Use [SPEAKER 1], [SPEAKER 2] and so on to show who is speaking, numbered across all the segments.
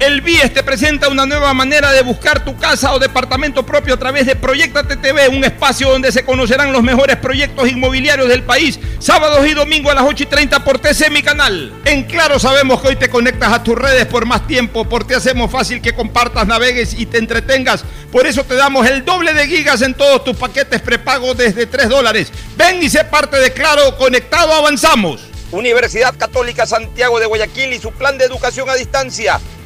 [SPEAKER 1] El BIES te presenta una nueva manera de buscar tu casa o departamento propio a través de Proyectate TV, un espacio donde se conocerán los mejores proyectos inmobiliarios del país, sábados y domingos a las 8 y 30 por TC, mi canal. En Claro sabemos que hoy te conectas a tus redes por más tiempo, porque hacemos fácil que compartas, navegues y te entretengas. Por eso te damos el doble de gigas en todos tus paquetes prepago desde 3 dólares. Ven y sé parte de Claro, conectado avanzamos. Universidad Católica Santiago de Guayaquil y su plan de educación a distancia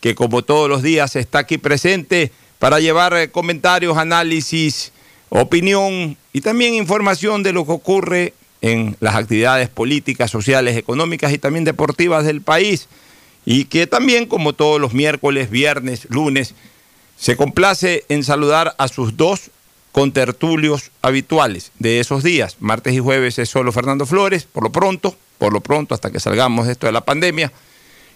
[SPEAKER 1] que como todos los días está aquí presente para llevar eh, comentarios, análisis, opinión y también información de lo que ocurre en las actividades políticas, sociales, económicas y también deportivas del país. Y que también, como todos los miércoles, viernes, lunes, se complace en saludar a sus dos contertulios habituales de esos días. Martes y jueves es solo Fernando Flores, por lo pronto, por lo pronto, hasta que salgamos de esto de la pandemia.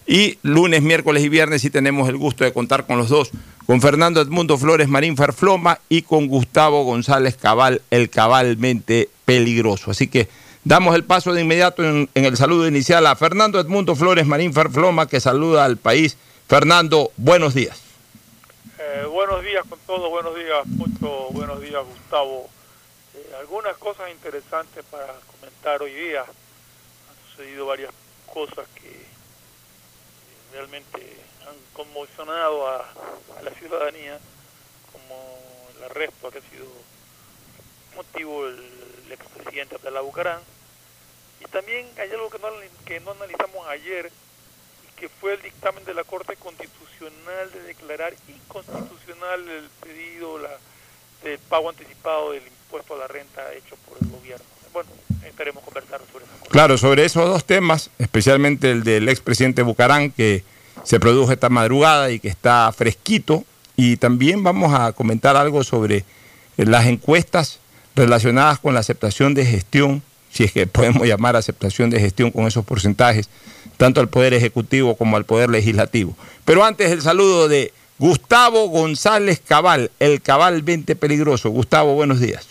[SPEAKER 1] Y lunes, miércoles y viernes sí tenemos el gusto de contar con los dos, con Fernando Edmundo Flores Marín Farfloma y con Gustavo González Cabal, el cabalmente peligroso. Así que damos el paso de inmediato en, el saludo inicial a Fernando Edmundo Flores Marín Farfloma, que saluda al país. Fernando, buenos días.
[SPEAKER 2] Eh, buenos días con todos, buenos días mucho, buenos días Gustavo. Eh, algunas cosas interesantes para comentar hoy día. Han sucedido varias cosas realmente han conmocionado a, la ciudadanía, como el arresto que ha sido motivo el, expresidente de la Bucarán. Y también hay algo que no, que no analizamos ayer, que fue el dictamen de la Corte Constitucional de declarar inconstitucional el pedido la, del pago anticipado del impuesto a la renta hecho por el gobierno. Bueno, esperemos sobre.
[SPEAKER 1] Claro, sobre esos dos temas, especialmente el del expresidente Bucarán, que se produjo esta madrugada y que está fresquito. Y también vamos a comentar algo sobre las encuestas relacionadas con la aceptación de gestión, si es que podemos llamar aceptación de gestión con esos porcentajes, tanto al Poder Ejecutivo como al Poder Legislativo. Pero antes el saludo de Gustavo González Cabal, el Cabal 20 Peligroso. Gustavo, buenos días.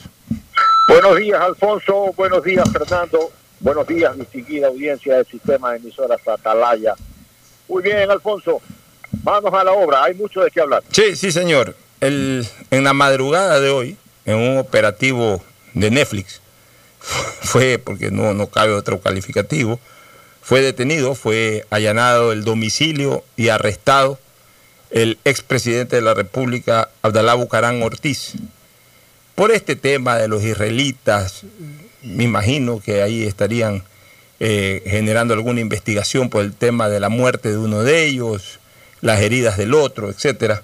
[SPEAKER 3] Buenos días, Alfonso. Buenos días, Fernando. Buenos días, distinguida audiencia del sistema de emisoras Atalaya. Muy bien, Alfonso. Vamos a la obra. Hay mucho de qué hablar.
[SPEAKER 1] Sí, sí, señor. El, en la madrugada de hoy, en un operativo de Netflix, fue, porque no, no cabe otro calificativo, fue detenido, fue allanado el domicilio y arrestado el expresidente de la República, Abdalá Bucarán Ortiz. Por este tema de los israelitas, me imagino que ahí estarían eh, generando alguna investigación por el tema de la muerte de uno de ellos, las heridas del otro, etcétera.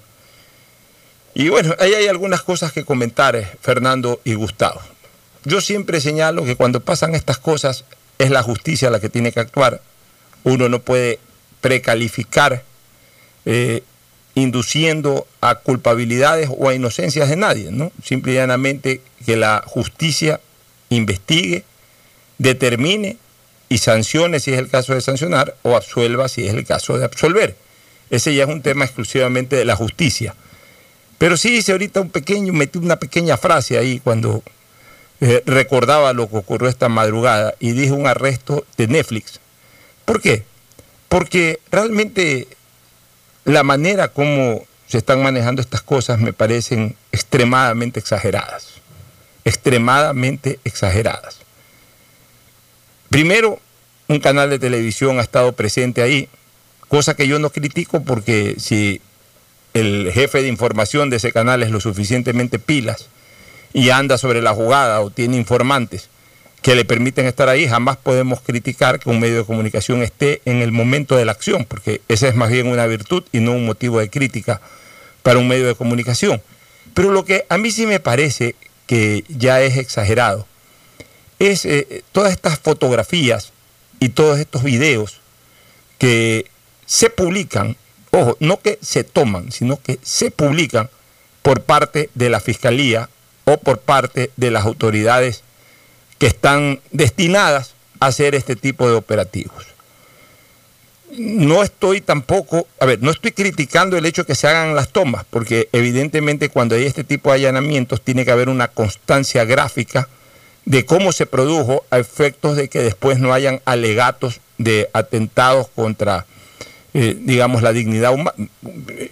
[SPEAKER 1] Y bueno, ahí hay algunas cosas que comentar, eh, Fernando y Gustavo. Yo siempre señalo que cuando pasan estas cosas es la justicia la que tiene que actuar. Uno no puede precalificar eh, induciendo a culpabilidades o a inocencias de nadie, ¿no? Simple y llanamente que la justicia investigue, determine y sancione si es el caso de sancionar o absuelva si es el caso de absolver. Ese ya es un tema exclusivamente de la justicia. Pero sí hice ahorita un pequeño, metí una pequeña frase ahí cuando eh, recordaba lo que ocurrió esta madrugada y dije un arresto de Netflix. ¿Por qué? Porque realmente la manera como se están manejando estas cosas me parecen extremadamente exageradas. Extremadamente exageradas. Primero, un canal de televisión ha estado presente ahí, cosa que yo no critico porque si el jefe de información de ese canal es lo suficientemente pilas y anda sobre la jugada o tiene informantes que le permiten estar ahí, jamás podemos criticar que un medio de comunicación esté en el momento de la acción, porque esa es más bien una virtud y no un motivo de crítica para un medio de comunicación. Pero lo que a mí sí me parece que ya es exagerado es eh, todas estas fotografías y todos estos videos que se publican ojo, no que se toman, sino que se publican por parte de la Fiscalía o por parte de las autoridades que están destinadas a hacer este tipo de operativos. No estoy tampoco, a ver, no estoy criticando el hecho de que se hagan las tomas, porque evidentemente cuando hay este tipo de allanamientos tiene que haber una constancia gráfica de cómo se produjo a efectos de que después no hayan alegatos de atentados contra eh, digamos, la dignidad humana.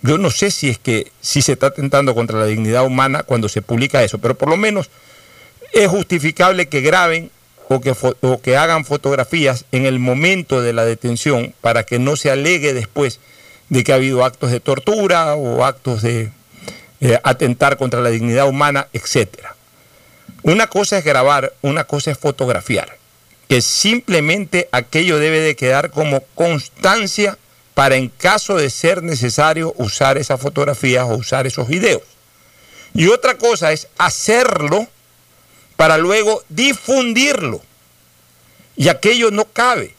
[SPEAKER 1] Yo no sé si es que si se está atentando contra la dignidad humana cuando se publica eso, pero por lo menos es justificable que graben o que, o que hagan fotografías en el momento de la detención para que no se alegue después de que ha habido actos de tortura o actos de eh, atentar contra la dignidad humana, etc. Una cosa es grabar, una cosa es fotografiar, que simplemente aquello debe de quedar como constancia para en caso de ser necesario usar esas fotografías o usar esos videos. Y otra cosa es hacerlo para luego difundirlo. Y aquello no cabe.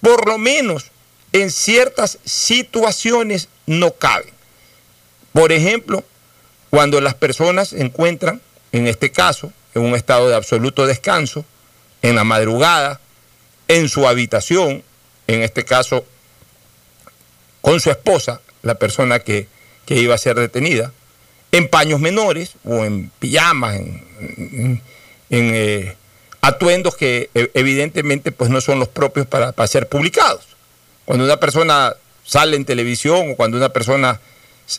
[SPEAKER 1] Por lo menos en ciertas situaciones no cabe. Por ejemplo, cuando las personas se encuentran, en este caso, en un estado de absoluto descanso, en la madrugada, en su habitación, en este caso con su esposa, la persona que, iba a ser detenida, en paños menores o en pijamas, en, eh, atuendos que e, evidentemente pues no son los propios para, ser publicados. Cuando una persona sale en televisión o cuando una persona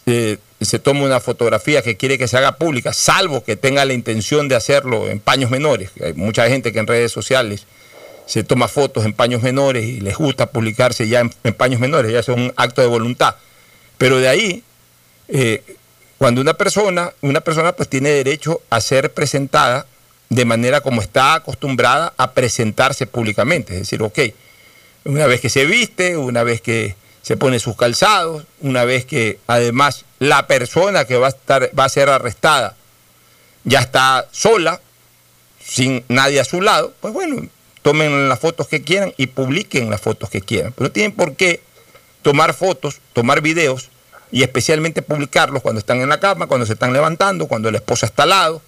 [SPEAKER 1] eh, se toma una fotografía que quiere que se haga pública, salvo que tenga la intención de hacerlo en paños menores. Hay mucha gente que en redes sociales se toma fotos en paños menores y les gusta publicarse ya en, paños menores, ya es un acto de voluntad. Pero de ahí, eh, cuando una persona, una persona pues tiene derecho a ser presentada de manera como está acostumbrada a presentarse públicamente. Es decir, ok, una vez que se viste, una vez que se pone sus calzados, una vez que además la persona que va a, estar, va a ser arrestada ya está sola, sin nadie a su lado, pues bueno, tomen las fotos que quieran y publiquen las fotos que quieran. Pero no tienen por qué tomar fotos, tomar videos y especialmente publicarlos cuando están en la cama, cuando se están levantando, cuando la esposa está al lado,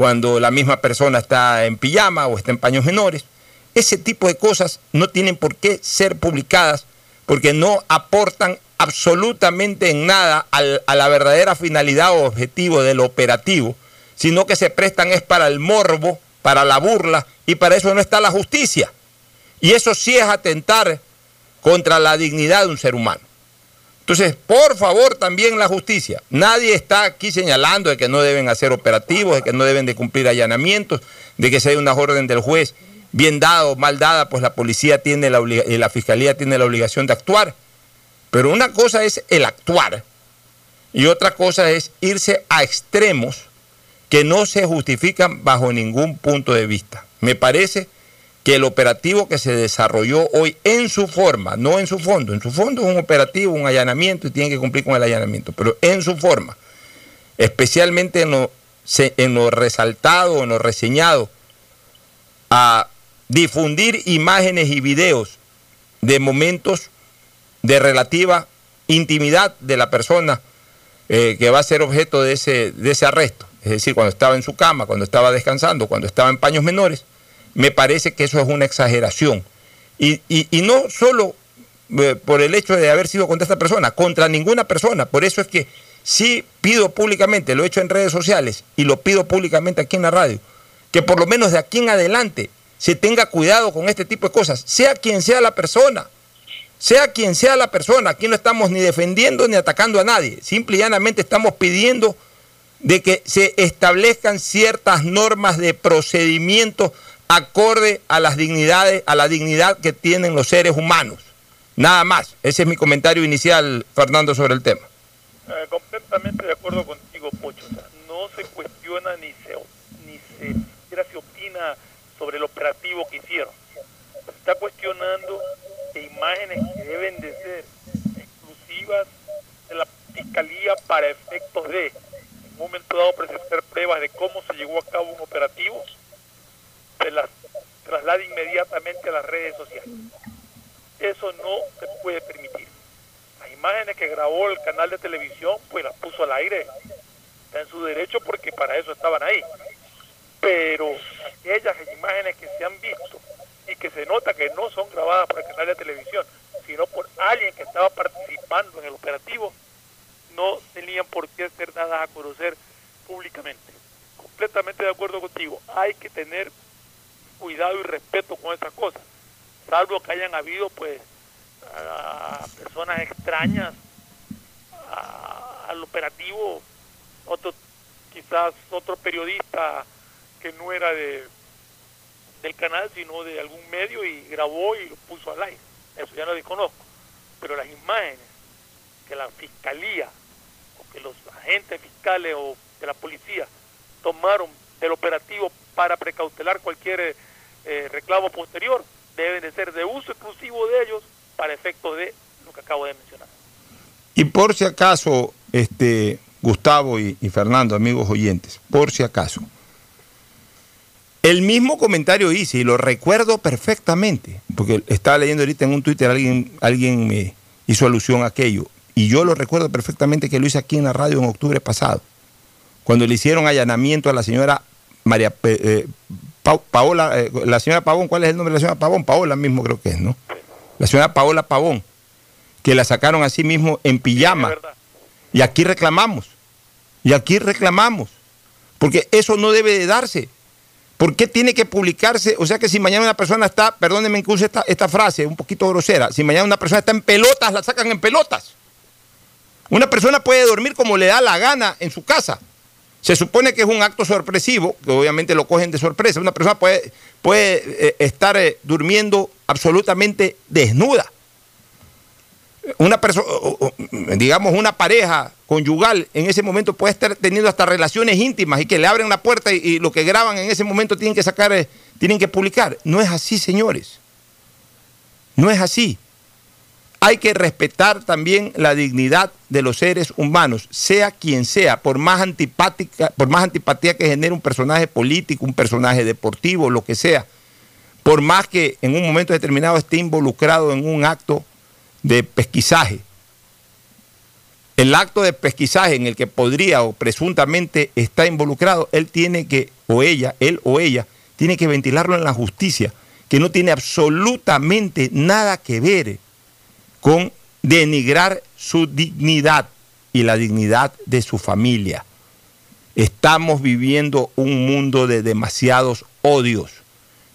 [SPEAKER 1] cuando la misma persona está en pijama o está en paños menores. Ese tipo de cosas no tienen por qué ser publicadas porque no aportan absolutamente en nada a la verdadera finalidad o objetivo del operativo, sino que se prestan es para el morbo para la burla y para eso no está la justicia. Y eso sí es atentar contra la dignidad de un ser humano. Entonces, por favor, también la justicia. Nadie está aquí señalando de que no deben hacer operativos, de que no deben de cumplir allanamientos, de que hay una orden del juez bien dada o mal dada, pues la policía tiene la y la fiscalía tiene la obligación de actuar. Pero una cosa es el actuar Y otra cosa es irse a extremos que no se justifican bajo ningún punto de vista. Me parece que el operativo que se desarrolló hoy en su forma, no en su fondo, en su fondo es un operativo, un allanamiento y tiene que cumplir con el allanamiento, pero en su forma, especialmente en lo, en lo resaltado, en lo reseñado, a difundir imágenes y videos de momentos de relativa intimidad de la persona eh, que va a ser objeto de ese, de ese arresto. Es decir, cuando estaba en su cama, cuando estaba descansando, cuando estaba en paños menores, me parece que eso es una exageración. Y, no solo eh, por el hecho de haber sido contra esta persona, contra ninguna persona. Por eso es que sí pido públicamente, lo he hecho en redes sociales y lo pido públicamente aquí en la radio, que por lo menos de aquí en adelante se tenga cuidado con este tipo de cosas, sea quien sea la persona, sea quien sea la persona, aquí no estamos ni defendiendo ni atacando a nadie, simple y llanamente estamos pidiendo de que se establezcan ciertas normas de procedimiento acorde a las dignidades, a la dignidad que tienen los seres humanos. Nada más. Ese es mi comentario inicial, Fernando, sobre el tema.
[SPEAKER 2] Eh, completamente de acuerdo contigo, Pocho. no se cuestiona ni se, ni se, se opina sobre el operativo que hicieron. Se está cuestionando que imágenes que deben de ser exclusivas de la Fiscalía para efectos de, en un momento dado, presentar pruebas de cómo se llevó a cabo un operativo, se las traslade inmediatamente a las redes sociales. Eso no se puede permitir. Las imágenes que grabó el canal de televisión, pues las puso al aire. Está en su derecho porque para eso estaban ahí. Pero aquellas imágenes que se han visto y que se nota que no son grabadas por el canal de televisión, sino por alguien que estaba participando en el operativo, no tenían por qué ser dadas a conocer públicamente. Completamente de acuerdo contigo. Hay que tener cuidado y respeto con esas cosas, salvo que hayan habido pues a personas extrañas al operativo, otro quizás otro periodista que no era de del canal, sino de algún medio y grabó y lo puso al aire. Eso ya no desconozco. Pero las imágenes que la fiscalía o que los agentes fiscales o de la policía tomaron del operativo para precautelar cualquier eh, reclamo posterior deben de ser de uso exclusivo de ellos para efectos de lo que acabo de mencionar.
[SPEAKER 1] Y por si acaso, este Gustavo y, Fernando, amigos oyentes, por si acaso, el mismo comentario hice y lo recuerdo perfectamente, porque estaba leyendo ahorita en un Twitter, alguien, alguien me hizo alusión a aquello, y yo lo recuerdo perfectamente que lo hice aquí en la radio en octubre pasado, cuando le hicieron allanamiento a la señora María eh, Paola, eh, la señora Pavón, ¿cuál es el nombre de la señora Pavón? Paola mismo creo que es, ¿no? La señora Paola Pavón, que la sacaron así mismo en pijama. Y aquí reclamamos, y aquí reclamamos, porque eso no debe de darse. ¿Por qué tiene que publicarse? O sea que si mañana una persona está, perdónenme que use esta, esta frase, un poquito grosera, si mañana una persona está en pelotas, la sacan en pelotas. Una persona puede dormir como le da la gana en su casa. Se supone que es un acto sorpresivo, que obviamente lo cogen de sorpresa. Una persona puede, puede eh, estar eh, durmiendo absolutamente desnuda. Una persona, digamos, una pareja conyugal en ese momento puede estar teniendo hasta relaciones íntimas y que le abren la puerta y, lo que graban en ese momento tienen que sacar, eh, tienen que publicar. No es así, señores. No es así hay que respetar también la dignidad de los seres humanos, sea quien sea, por más antipática, por más antipatía que genere un personaje político, un personaje deportivo, lo que sea, por más que en un momento determinado esté involucrado en un acto de pesquisaje. El acto de pesquisaje en el que podría o presuntamente está involucrado, él tiene que, o ella, él o ella, tiene que ventilarlo en la justicia, que no tiene absolutamente nada que ver con denigrar su dignidad y la dignidad de su familia. Estamos viviendo un mundo de demasiados odios.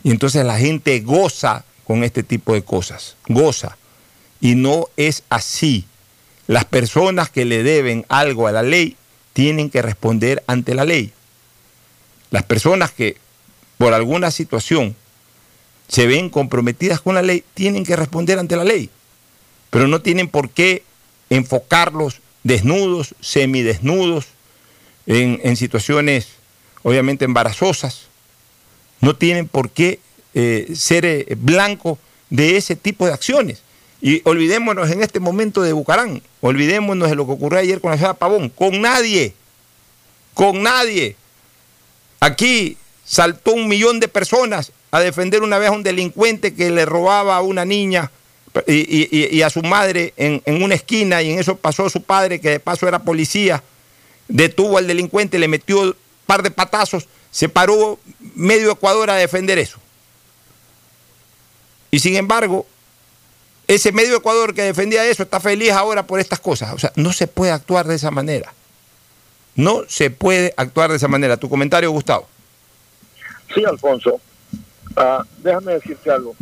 [SPEAKER 1] Y entonces la gente goza con este tipo de cosas, goza. Y no es así. Las personas que le deben algo a la ley tienen que responder ante la ley. Las personas que por alguna situación se ven comprometidas con la ley tienen que responder ante la ley pero no tienen por qué enfocarlos desnudos, semidesnudos, en, situaciones obviamente embarazosas. No tienen por qué eh, ser eh, blanco de ese tipo de acciones. Y olvidémonos en este momento de Bucarán, olvidémonos de lo que ocurrió ayer con la ciudad Pavón, con nadie, con nadie. Aquí saltó un millón de personas a defender una vez a un delincuente que le robaba a una niña y, a su madre en, en, una esquina y en eso pasó su padre, que de paso era policía, detuvo al delincuente, le metió un par de patazos, se paró medio Ecuador a defender eso. Y sin embargo, ese medio Ecuador que defendía eso está feliz ahora por estas cosas. O sea, no se puede actuar de esa manera. No se puede actuar de esa manera. Tu comentario, Gustavo.
[SPEAKER 3] Sí, Alfonso. Uh, déjame decirte algo.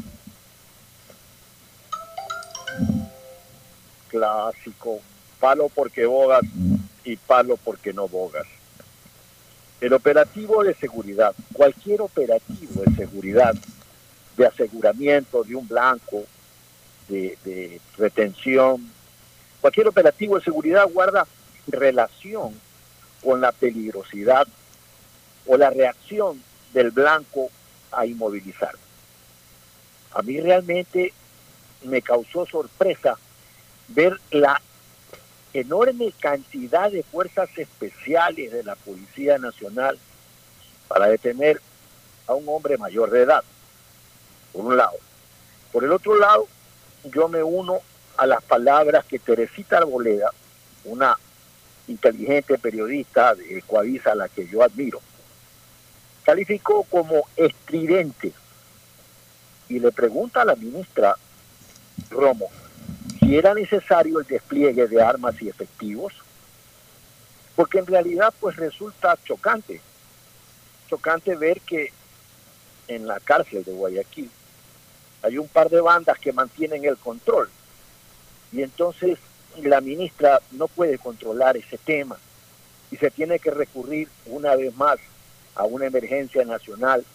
[SPEAKER 3] Clásico. Palo porque bogas y palo porque no bogas. El operativo de seguridad, cualquier operativo de seguridad, de aseguramiento de un blanco, de, de retención, cualquier operativo de seguridad guarda relación con la peligrosidad o la reacción del blanco a inmovilizar. A mí realmente me causó sorpresa ver la enorme cantidad de fuerzas especiales de la Policía Nacional para detener a un hombre mayor de edad, por un lado. Por el otro lado, yo me uno a las palabras que Teresita Arboleda, una inteligente periodista de Coavisa a la que yo admiro, calificó como estridente y le pregunta a la ministra Romo si era necesario el despliegue de armas y efectivos, porque en realidad pues resulta chocante, chocante ver que en la cárcel de Guayaquil hay un par de bandas que mantienen el control y entonces la ministra no puede controlar ese tema y se tiene que recurrir una vez más a una emergencia nacional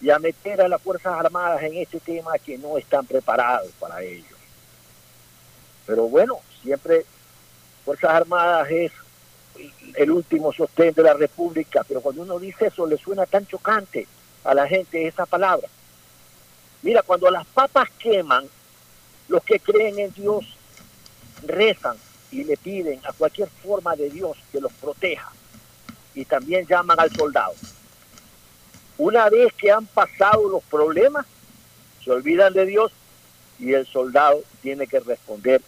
[SPEAKER 3] y a meter a las Fuerzas Armadas en este tema que no están preparados para ello. Pero bueno, siempre Fuerzas Armadas es el último sostén de la República, pero cuando uno dice eso le suena tan chocante a la gente esa palabra. Mira, cuando las papas queman, los que creen en Dios rezan y le piden a cualquier forma de Dios que los proteja. Y también llaman al soldado. Una vez que han pasado los problemas, se olvidan de Dios y el soldado tiene que responder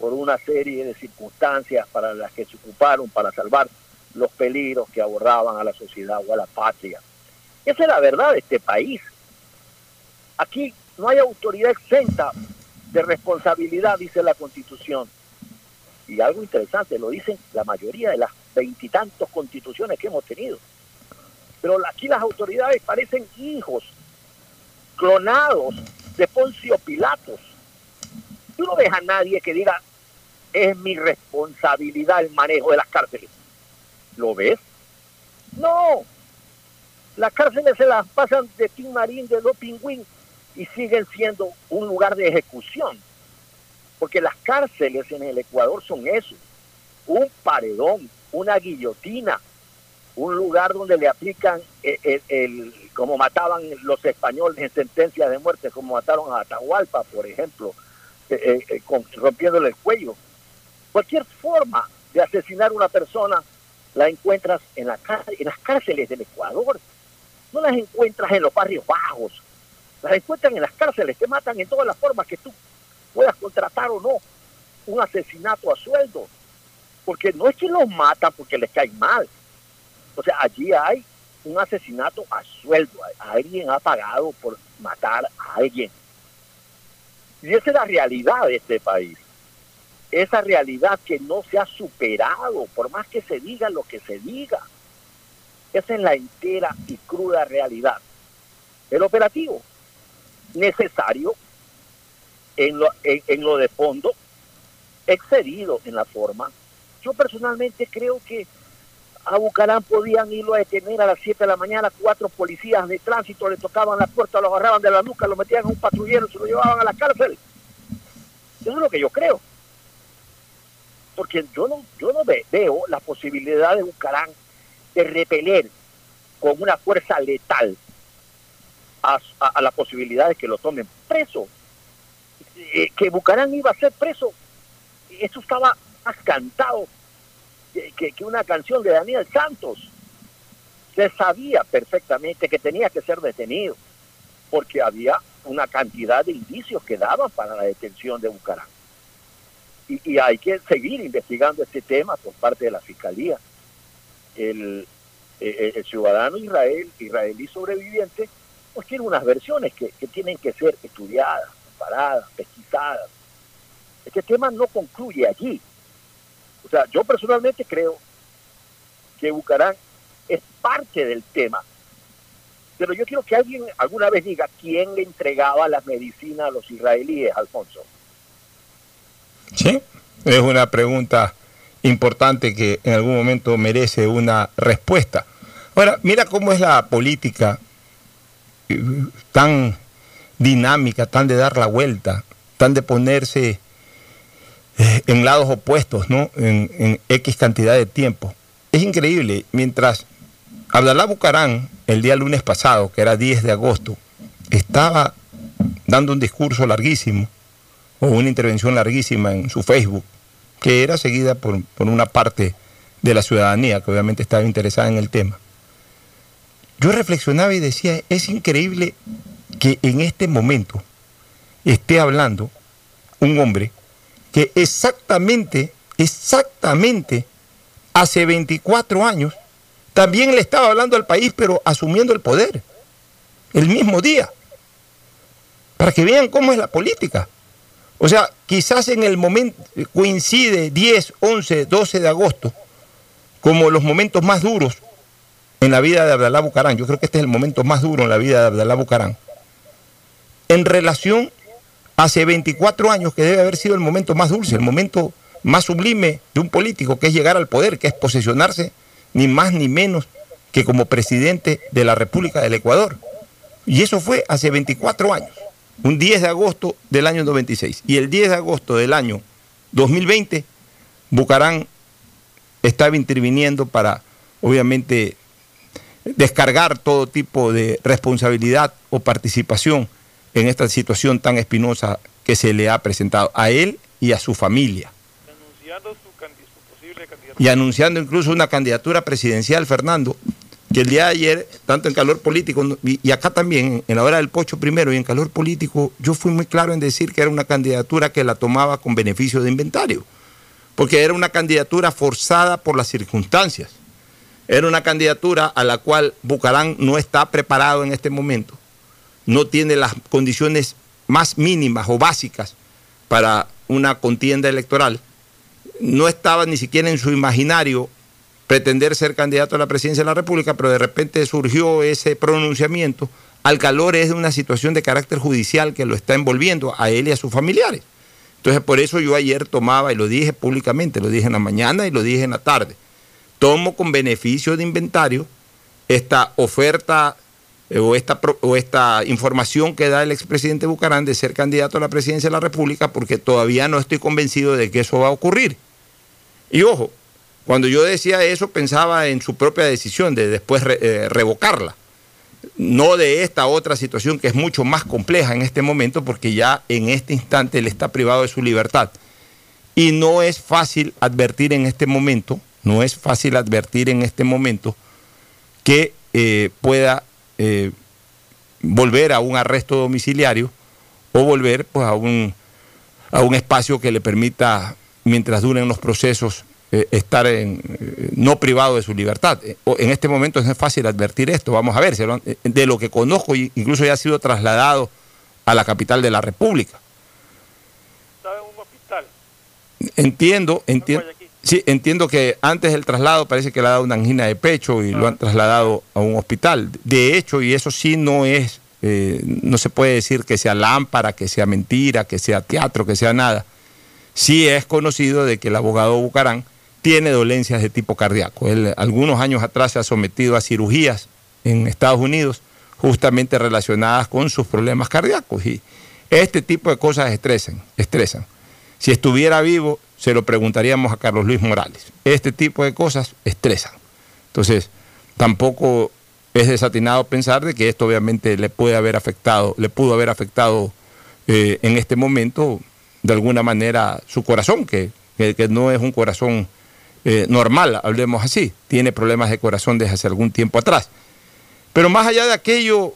[SPEAKER 3] por una serie de circunstancias para las que se ocuparon para salvar los peligros que abordaban a la sociedad o a la patria. Esa es la verdad de este país. Aquí no hay autoridad exenta de responsabilidad, dice la Constitución. Y algo interesante, lo dicen la mayoría de las veintitantos constituciones que hemos tenido. Pero aquí las autoridades parecen hijos clonados de Poncio Pilatos. Tú no ves a nadie que diga, es mi responsabilidad el manejo de las cárceles. ¿Lo ves? No. Las cárceles se las pasan de Tim Marín, de los Pingüín, y siguen siendo un lugar de ejecución. Porque las cárceles en el Ecuador son eso. Un paredón, una guillotina, un lugar donde le aplican el, como mataban los españoles en sentencias de muerte, como mataron a Atahualpa, por ejemplo, eh, eh, rompiéndole el cuello. Cualquier forma de asesinar a una persona la encuentras en, la, en las cárceles del Ecuador. No las encuentras en los barrios bajos. Las encuentran en las cárceles, que matan en todas las formas que tú puedas contratar o no un asesinato a sueldo. Porque no es que los matan porque les cae mal. O sea, allí hay un asesinato a sueldo. Alguien ha pagado por matar a alguien. Y esa es la realidad de este país esa realidad que no se ha superado, por más que se diga lo que se diga. Esa es la entera y cruda realidad. El operativo necesario en lo, en, lo de fondo, excedido en la forma. Yo personalmente creo que a Bucarán podían irlo a detener a las 7 de la mañana, cuatro policías de tránsito le tocaban la puerta, lo agarraban de la nuca, lo metían a un patrullero, se lo llevaban a la cárcel. Eso es lo que yo creo. Porque yo no, yo no veo la posibilidad de Bucarán de repeler con una fuerza letal a, la posibilidad de que lo tomen preso. Eh, que Bucarán iba a ser preso, eso estaba más cantado que, que una canción de Daniel Santos. Se sabía perfectamente que tenía que ser detenido, porque había una cantidad de indicios que daban para la detención de Bucarán. Y, hay que seguir investigando este tema por parte de la Fiscalía. El, el, ciudadano israel, israelí sobreviviente pues tiene unas versiones que, que tienen que ser estudiadas, comparadas, pesquisadas. Este tema no concluye allí. O sea, yo personalmente creo que Bucarán es parte del tema. Pero yo quiero que alguien alguna vez diga quién le entregaba las medicinas a los israelíes, Alfonso.
[SPEAKER 1] Sí, es una pregunta importante que en algún momento merece una respuesta. Ahora, mira cómo es la política eh, tan dinámica, tan de dar la vuelta, tan de ponerse eh, en lados opuestos, ¿no? En, en X cantidad de tiempo. Es increíble, mientras Abdalá Bucarán, el día lunes pasado, que era 10 de agosto, estaba dando un discurso larguísimo, o una intervención larguísima en su Facebook, que era seguida por, por una parte de la ciudadanía, que obviamente estaba interesada en el tema. Yo reflexionaba y decía, es increíble que en este momento esté hablando un hombre que exactamente, exactamente hace 24 años también le estaba hablando al país, pero asumiendo el poder, el mismo día, para que vean cómo es la política. O sea, quizás en el momento coincide 10, 11, 12 de agosto como los momentos más duros en la vida de Abdalá Bucarán. Yo creo que este es el momento más duro en la vida de Abdalá Bucarán. En relación hace 24 años que debe haber sido el momento más dulce, el momento más sublime de un político, que es llegar al poder, que es posesionarse ni más ni menos que como presidente de la República del Ecuador. Y eso fue hace 24 años, un 10 de agosto del año 96. Y el 10 de agosto del año 2020, Bucarán estaba interviniendo para, obviamente, descargar todo tipo de responsabilidad o participación en esta situación tan espinosa que se le ha presentado a él y a su familia y anunciando incluso una candidatura presidencial, Fernando, que el día de ayer, tanto en calor político y, acá también, en la hora del pocho primero y en calor político, yo fui muy claro en decir que era una candidatura que la tomaba con beneficio de inventario, porque era una candidatura forzada por las circunstancias, era una candidatura a la cual Bucarán no está preparado en este momento, no tiene las condiciones más mínimas o básicas para una contienda electoral no estaba ni siquiera en su imaginario pretender ser candidato a la presidencia de la República, pero de repente surgió ese pronunciamiento al calor es de una situación de carácter judicial que lo está envolviendo a él y a sus familiares. Entonces, por eso yo ayer tomaba, y lo dije públicamente, lo dije en la mañana y lo dije en la tarde, tomo con beneficio de inventario esta oferta eh, o esta, o esta información que da el expresidente Bucarán de ser candidato a la presidencia de la República, porque todavía no estoy convencido de que eso va a ocurrir. Y ojo, cuando yo decía eso pensaba en su propia decisión de después eh, revocarla, no de esta otra situación que es mucho más compleja en este momento porque ya en este instante él está privado de su libertad. Y no es fácil advertir en este momento, no es fácil advertir en este momento que eh, pueda eh, volver a un arresto domiciliario o volver pues, a, un, a un espacio que le permita mientras duren los procesos, eh, estar en, eh, no privado de su libertad. Eh, en este momento es fácil advertir esto, vamos a ver, de lo que conozco, incluso ya ha sido trasladado a la capital de la República.
[SPEAKER 2] ¿Estaba en un hospital?
[SPEAKER 1] Entiendo, entiendo. Sí, entiendo que antes del traslado parece que le ha dado una angina de pecho y lo han ah. trasladado a un hospital. De hecho, y eso sí no es, no se puede decir que sea lámpara, que sea mentira, que sea teatro, que sea nada sí es conocido de que el abogado Bucarán tiene dolencias de tipo cardíaco. Él algunos años atrás se ha sometido a cirugías en Estados Unidos justamente relacionadas con sus problemas cardíacos y este tipo de cosas estresan, estresan. Si estuviera vivo, se lo preguntaríamos a Carlos Luis Morales. Este tipo de cosas estresan. Entonces, tampoco es desatinado pensar de que esto obviamente le puede haber afectado, le pudo haber afectado eh, en este momento de alguna manera su corazón, que, que, no es un corazón eh, normal, hablemos así, tiene problemas de corazón desde hace algún tiempo atrás. Pero más allá de aquello,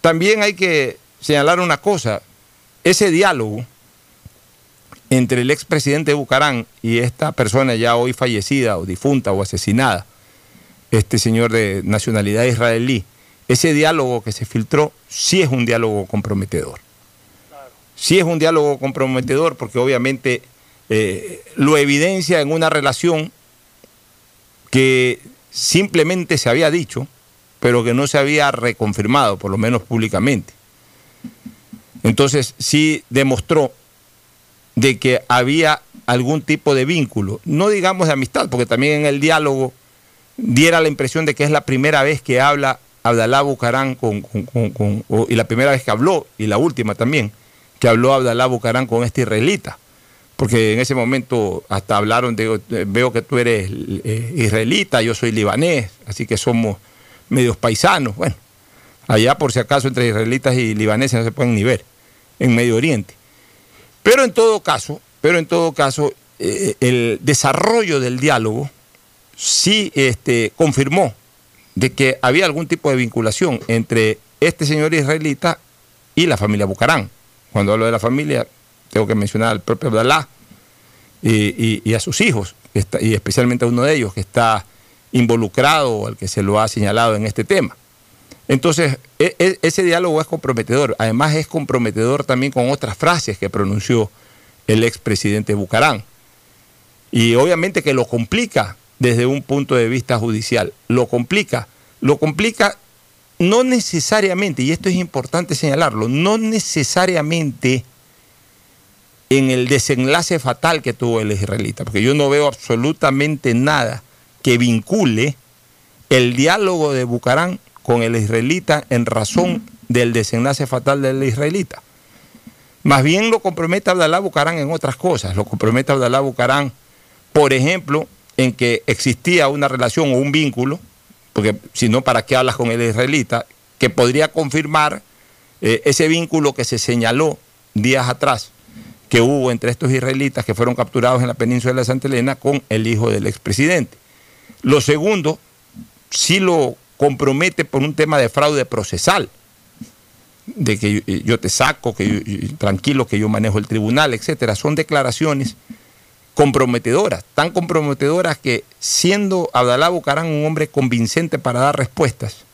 [SPEAKER 1] también hay que señalar una cosa, ese diálogo entre el expresidente Bucarán y esta persona ya hoy fallecida o difunta o asesinada, este señor de nacionalidad israelí, ese diálogo que se filtró sí es un diálogo comprometedor. Sí es un diálogo comprometedor porque obviamente eh, lo evidencia en una relación que simplemente se había dicho, pero que no se había reconfirmado, por lo menos públicamente. Entonces sí demostró de que había algún tipo de vínculo, no digamos de amistad, porque también en el diálogo diera la impresión de que es la primera vez que habla Abdalá Bucarán con, y la primera vez que habló, y la última también, que habló Abdalá Bucarán con este israelita. Porque en ese momento hasta hablaron de, veo que tú eres eh, israelita, yo soy libanés, así que somos medios paisanos. Bueno, allá por si acaso entre israelitas y libaneses no se pueden ni ver, en Medio Oriente. Pero en todo caso, pero en todo caso, eh, el desarrollo del diálogo sí este, confirmó de que había algún tipo de vinculación entre este señor israelita y la familia Bucarán. Cuando hablo de la familia, tengo que mencionar al propio Abdalá y, a sus hijos, y especialmente a uno de ellos que está involucrado, al que se lo ha señalado en este tema. Entonces, e, e, ese diálogo es comprometedor. Además, es comprometedor también con otras frases que pronunció el expresidente Bucarán. Y obviamente que lo complica desde un punto de vista judicial. Lo complica. Lo complica no necesariamente, y esto es importante señalarlo, no necesariamente en el desenlace fatal que tuvo el israelita, porque yo no veo absolutamente nada que vincule el diálogo de Bucarán con el israelita en razón del desenlace fatal del israelita. Más bien lo compromete Abdalá Bucarán en otras cosas. Lo compromete Abdalá Bucarán, por ejemplo, en que existía una relación o un vínculo, porque si no, ¿para qué hablas con el israelita? Que podría confirmar eh, ese vínculo que se señaló días atrás que hubo entre estos israelitas que fueron capturados en la península de Santa Elena con el hijo del expresidente. Lo segundo, sí lo compromete por un tema de fraude procesal, de que yo, te saco, que tranquilo, que yo manejo el tribunal, etcétera. Son declaraciones comprometedoras, tan comprometedoras que siendo Abdalá Bucarán un hombre convincente para dar respuestas,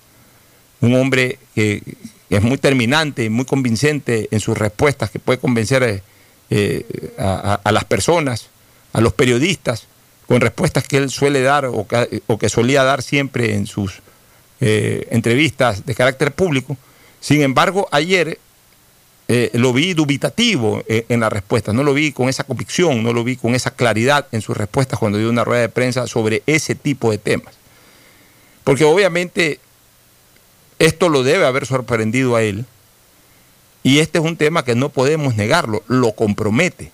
[SPEAKER 1] un hombre que, es muy terminante y muy convincente en sus respuestas, que puede convencer eh, a, las personas, a los periodistas, con respuestas que él suele dar o que, solía dar siempre en sus eh, entrevistas de carácter público. Sin embargo, ayer eh, lo vi dubitativo en la respuesta, no lo vi con esa convicción, no lo vi con esa claridad en sus respuestas cuando dio una rueda de prensa sobre ese tipo de temas. Porque obviamente esto lo debe haber sorprendido a él y este es un tema que no podemos negarlo, lo compromete.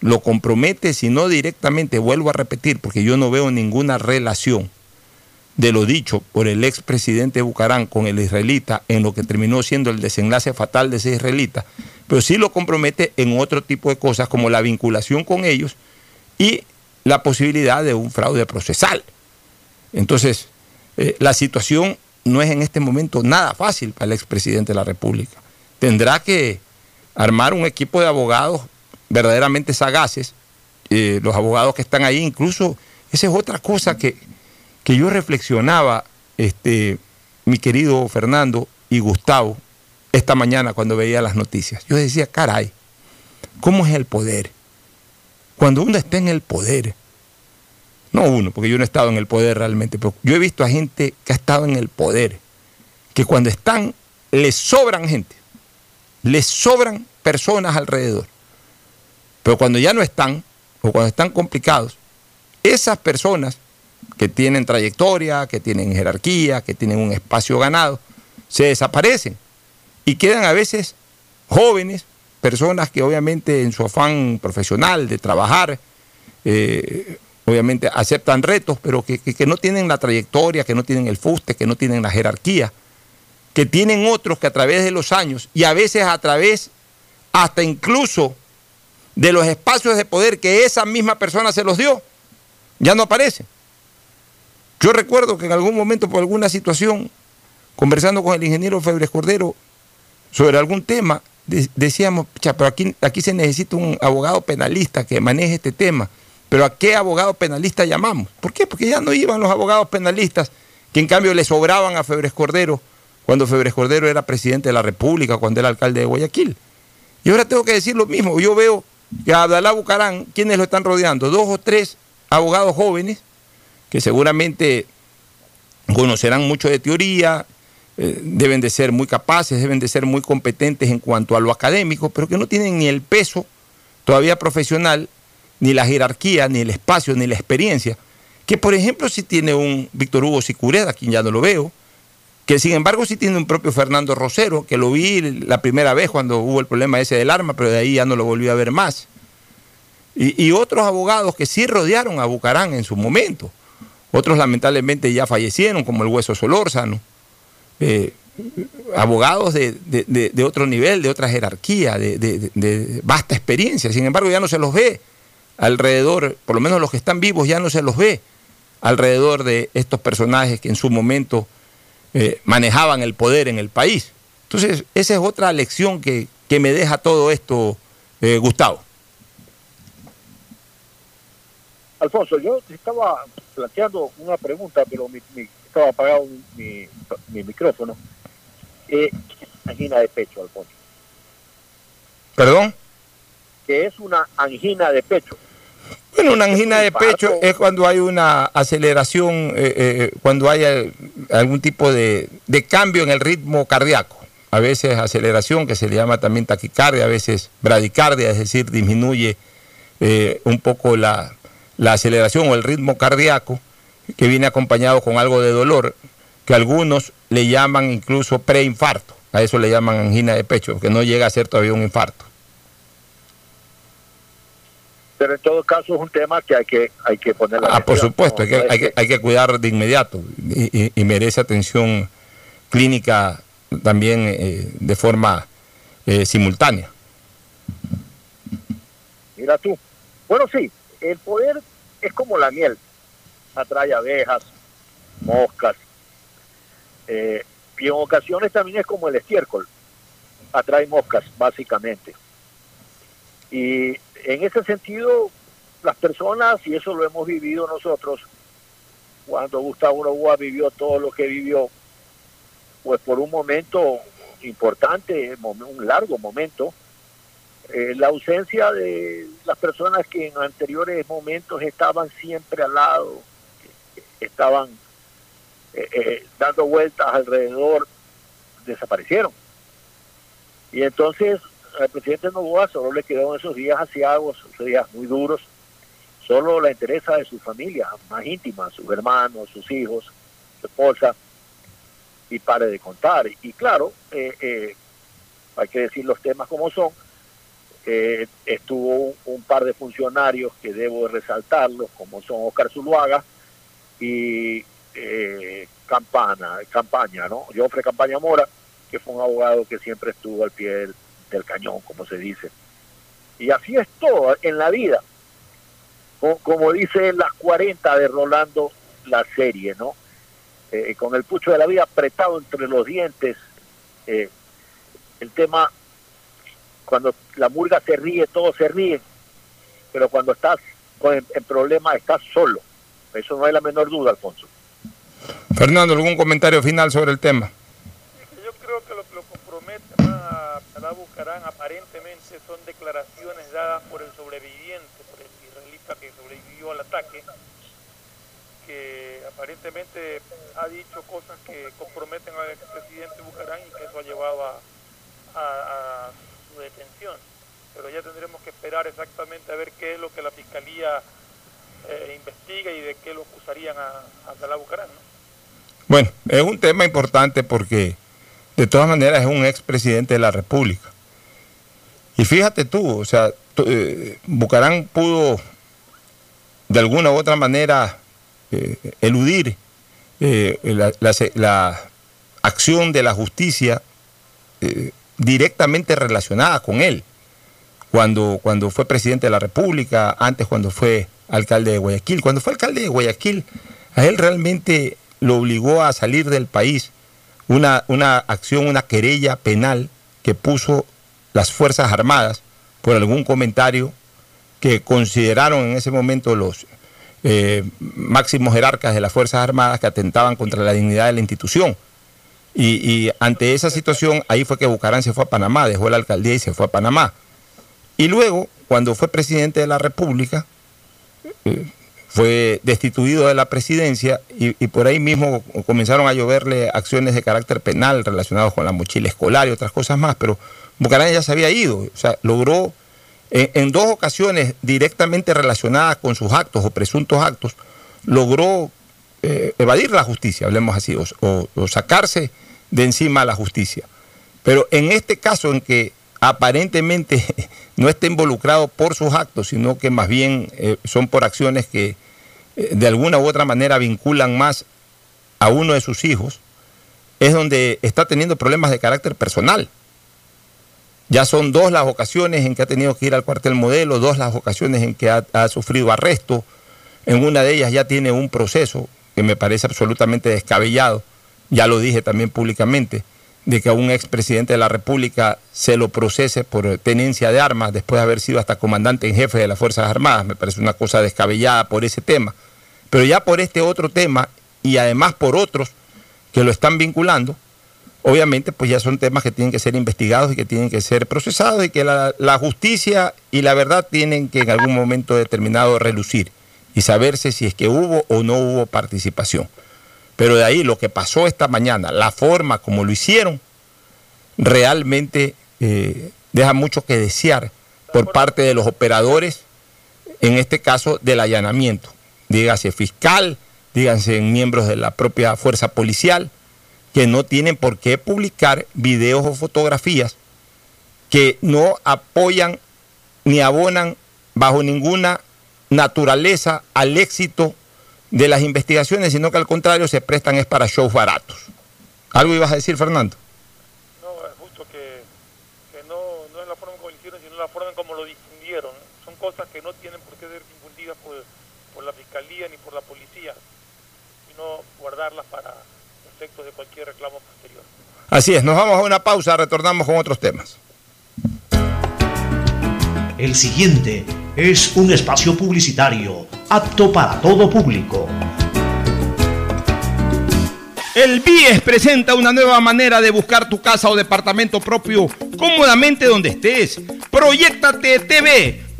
[SPEAKER 1] Lo compromete, si no directamente, vuelvo a repetir, porque yo no veo ninguna relación de lo dicho por el expresidente Bucarán con el israelita en lo que terminó siendo el desenlace fatal de ese israelita, pero sí lo compromete en otro tipo de cosas como la vinculación con ellos y la posibilidad de un fraude procesal. Entonces, eh, la situación no es en este momento nada fácil para el expresidente de la República. Tendrá que armar un equipo de abogados verdaderamente sagaces, eh, los abogados que están ahí, incluso esa es otra cosa que que yo reflexionaba, este, mi querido Fernando y Gustavo, esta mañana cuando veía las noticias. Yo decía, caray, ¿cómo es el poder? Cuando uno está en el poder, no uno, porque yo no he estado en el poder realmente, pero yo he visto a gente que ha estado en el poder, que cuando están, les sobran gente, les sobran personas alrededor. Pero cuando ya no están, o cuando están complicados, esas personas que tienen trayectoria, que tienen jerarquía, que tienen un espacio ganado, se desaparecen y quedan a veces jóvenes, personas que obviamente en su afán profesional de trabajar, eh, obviamente aceptan retos, pero que, que, que no tienen la trayectoria, que no tienen el fuste, que no tienen la jerarquía, que tienen otros que a través de los años y a veces a través hasta incluso de los espacios de poder que esa misma persona se los dio, ya no aparecen. Yo recuerdo que en algún momento por alguna situación, conversando con el ingeniero Febres Cordero sobre algún tema, decíamos, pero aquí, aquí se necesita un abogado penalista que maneje este tema. Pero ¿a qué abogado penalista llamamos? ¿Por qué? Porque ya no iban los abogados penalistas, que en cambio le sobraban a Febres Cordero cuando Febres Cordero era presidente de la República, cuando era alcalde de Guayaquil. Y ahora tengo que decir lo mismo. Yo veo que a Abdalá Bucarán, ¿quiénes lo están rodeando? Dos o tres abogados jóvenes que seguramente conocerán mucho de teoría, eh, deben de ser muy capaces, deben de ser muy competentes en cuanto a lo académico, pero que no tienen ni el peso todavía profesional, ni la jerarquía, ni el espacio, ni la experiencia, que por ejemplo si tiene un Víctor Hugo Sicureda, quien ya no lo veo, que sin embargo sí tiene un propio Fernando Rosero, que lo vi la primera vez cuando hubo el problema ese del arma, pero de ahí ya no lo volví a ver más. Y, otros abogados que sí rodearon a Bucarán en su momento. Otros lamentablemente ya fallecieron, como el Hueso Solórzano. Eh, abogados de, de, de, otro nivel, de otra jerarquía, de, vasta experiencia. Sin embargo, ya no se los ve alrededor, por lo menos los que están vivos ya no se los ve alrededor de estos personajes que en su momento eh, manejaban el poder en el país. Entonces, esa es otra lección que, que me deja todo esto, eh, Gustavo.
[SPEAKER 3] Alfonso, yo estaba planteando una pregunta, pero mi, mi, estaba apagado mi, mi micrófono. Eh, angina de pecho, Alfonso.
[SPEAKER 1] ¿Perdón?
[SPEAKER 3] Que es una angina de pecho.
[SPEAKER 1] Bueno, una angina de pecho es cuando hay una aceleración, eh, eh, cuando hay algún tipo de, de, cambio en el ritmo cardíaco. A veces aceleración, que se le llama también taquicardia, a veces bradicardia, es decir, disminuye eh, un poco la, la aceleración o el ritmo cardíaco, que viene acompañado con algo de dolor, que algunos le llaman incluso preinfarto. A eso le llaman angina de pecho, que no llega a ser todavía un infarto
[SPEAKER 3] pero en todo caso es un tema que hay que hay que poner
[SPEAKER 1] ah por supuesto hay que, hay que, hay que cuidar de inmediato y, y, y merece atención clínica también eh, de forma eh, simultánea.
[SPEAKER 3] Mira tú. Bueno sí el poder es como la miel. Atrae abejas moscas eh, y en ocasiones también es como el estiércol. Atrae moscas básicamente y en ese sentido, las personas, y eso lo hemos vivido nosotros, cuando Gustavo Novoa vivió todo lo que vivió, pues por un momento importante, un largo momento, eh, la ausencia de las personas que en anteriores momentos estaban siempre al lado, estaban eh, eh, dando vueltas alrededor, desaparecieron. Y entonces al presidente Novoa solo le quedaron esos días asiagos, esos días muy duros, solo la interesa de su familia más íntima, sus hermanos, sus hijos, su esposa, y pare de contar. Y claro, eh, eh, hay que decir los temas como son, eh, estuvo un, par de funcionarios que debo resaltarlos, como son Oscar Zuluaga y Campana, Campaña, ¿no? Jofre Campaña Mora, que fue un abogado que siempre estuvo al pie del, del cañón, como se dice. Y así es todo en la vida. Como, dice en las 40 de Rolando la serie, ¿no? Eh, con el pucho de la vida apretado entre los dientes. Eh, el tema, cuando la murga se ríe, todos se ríen. Pero cuando estás en, en problemas, estás solo. Eso no hay la menor duda, Alfonso.
[SPEAKER 1] Fernando, ¿algún comentario final sobre el tema?
[SPEAKER 2] Yo creo que lo que lo compromete más a la Bucarán aparentemente son declaraciones dadas por el sobreviviente, por el israelita que sobrevivió al ataque, que aparentemente ha dicho cosas que comprometen al expresidente Bucarán y que eso ha llevado a, su detención. Pero ya tendremos que esperar exactamente a ver qué es lo que la Fiscalía eh, investiga y de qué lo acusarían a, a Abdalá Bucarán, ¿no?
[SPEAKER 1] Bueno, es un tema importante porque de todas maneras es un expresidente de la República. Y fíjate tú, o sea, tú, eh, Bucarán pudo de alguna u otra manera eh, eludir eh, la, acción de la justicia directamente relacionada con él. Cuando, cuando fue presidente de la República, antes cuando fue alcalde de Guayaquil. Cuando fue alcalde de Guayaquil, a él realmente lo obligó a salir del país una, una acción, una querella penal que puso las Fuerzas Armadas por algún comentario que consideraron en ese momento los eh, máximos jerarcas de las Fuerzas Armadas que atentaban contra la dignidad de la institución. Y, ante esa situación, ahí fue que Bucarán se fue a Panamá, dejó la alcaldía y se fue a Panamá. Y luego, cuando fue presidente de la República, eh, fue destituido de la presidencia y, por ahí mismo comenzaron a lloverle acciones de carácter penal relacionadas con la mochila escolar y otras cosas más, pero Bucarán ya se había ido, o sea, logró en, dos ocasiones directamente relacionadas con sus actos o presuntos actos, logró eh, evadir la justicia, hablemos así, o, sacarse de encima la justicia. Pero en este caso en que aparentemente no está involucrado por sus actos, sino que más bien eh, son por acciones que eh, de alguna u otra manera vinculan más a uno de sus hijos, es donde está teniendo problemas de carácter personal. Ya son dos las ocasiones en que ha tenido que ir al cuartel modelo, dos las ocasiones en que ha, sufrido arresto. En una de ellas ya tiene un proceso que me parece absolutamente descabellado, ya lo dije también públicamente de que a un expresidente de la República se lo procese por tenencia de armas después de haber sido hasta comandante en jefe de las Fuerzas Armadas. Me parece una cosa descabellada por ese tema. Pero ya por este otro tema y además por otros que lo están vinculando, obviamente pues ya son temas que tienen que ser investigados y que tienen que ser procesados y que la, justicia y la verdad tienen que en algún momento determinado relucir y saberse si es que hubo o no hubo participación. Pero de ahí lo que pasó esta mañana, la forma como lo hicieron, realmente eh, deja mucho que desear por parte de los operadores, en este caso del allanamiento. Dígase fiscal, díganse miembros de la propia fuerza policial, que no tienen por qué publicar videos o fotografías que no apoyan ni abonan bajo ninguna naturaleza al éxito de las investigaciones, sino que al contrario se prestan es para shows baratos. ¿Algo ibas a decir, Fernando?
[SPEAKER 2] No, es justo que, no, no, es la forma como lo hicieron, sino la forma como lo difundieron. Son cosas que no tienen por qué ser difundidas por, por la fiscalía ni por la policía, sino guardarlas para efectos de cualquier reclamo posterior.
[SPEAKER 1] Así es, nos vamos a una pausa, retornamos con otros temas.
[SPEAKER 4] El siguiente es un espacio publicitario apto para todo público.
[SPEAKER 1] El BIES presenta una nueva manera de buscar tu casa o departamento propio cómodamente donde estés. Proyectate TV,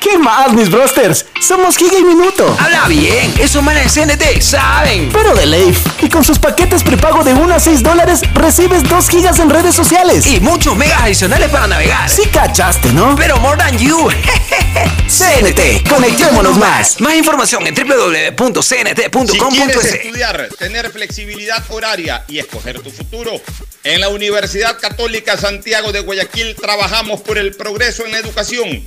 [SPEAKER 5] ¿Qué más, mis brosters? Somos Giga y Minuto.
[SPEAKER 6] Habla bien, eso manes de CNT saben.
[SPEAKER 5] Pero de Leif. Y con sus paquetes prepago de 1 a 6 dólares, recibes 2 gigas en redes sociales.
[SPEAKER 6] Y muchos megas adicionales para navegar.
[SPEAKER 5] Sí cachaste, ¿no?
[SPEAKER 6] Pero more than you.
[SPEAKER 5] CNT, conectémonos más.
[SPEAKER 6] Más información en www.cnt.com.es. Si
[SPEAKER 1] quieres estudiar, tener flexibilidad horaria y escoger tu futuro, en la Universidad Católica Santiago de Guayaquil trabajamos por el progreso en la educación,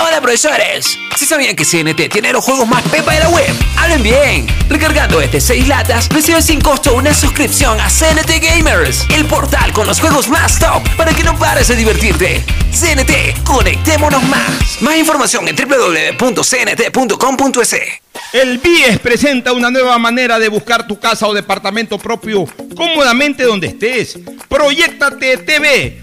[SPEAKER 6] Hola profesores, ¿Sí sabían que CNT tiene los juegos más pepa de la web? Hablen bien. Recargando este 6 latas, reciben sin costo una suscripción a CNT Gamers, el portal con los juegos más top para que no pares de divertirte. CNT, conectémonos más. Más información en www.cnt.com.es.
[SPEAKER 1] El BIES presenta una nueva manera de buscar tu casa o departamento propio cómodamente donde estés. Proyectate TV,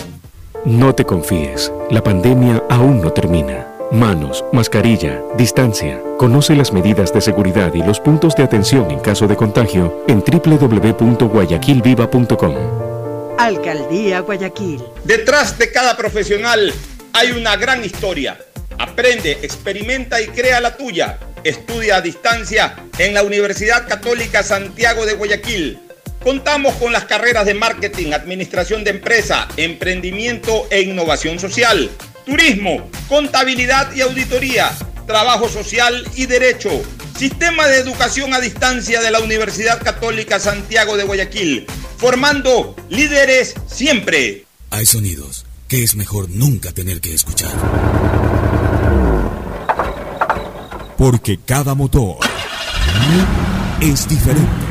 [SPEAKER 7] No te confíes, la pandemia aún no termina. Manos, mascarilla, distancia. Conoce las medidas de seguridad y los puntos de atención en caso de contagio en www.guayaquilviva.com.
[SPEAKER 8] Alcaldía Guayaquil.
[SPEAKER 1] Detrás de cada profesional hay una gran historia. Aprende, experimenta y crea la tuya. Estudia a distancia en la Universidad Católica Santiago de Guayaquil. Contamos con las carreras de marketing, administración de empresa, emprendimiento e innovación social turismo, contabilidad y auditoría, trabajo social y derecho. Sistema de educación a distancia de la Universidad Católica Santiago de Guayaquil, formando líderes siempre.
[SPEAKER 9] Hay sonidos que es mejor nunca tener que escuchar. Porque cada motor es diferente.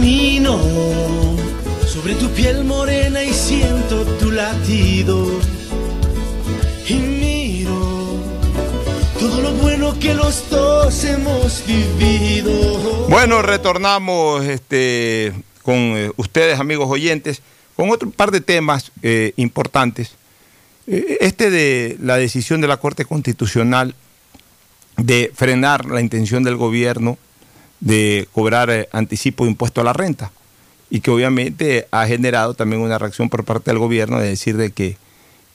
[SPEAKER 10] Camino sobre tu piel morena y siento tu latido. Y miro todo lo bueno que los dos hemos vivido.
[SPEAKER 1] Bueno, retornamos este, con eh, ustedes, amigos oyentes, con otro par de temas eh, importantes. Eh, Este de la decisión de la Corte Constitucional de frenar la intención del gobierno de cobrar eh, anticipo de impuesto a la renta y que obviamente ha generado también una reacción por parte del gobierno de decir de que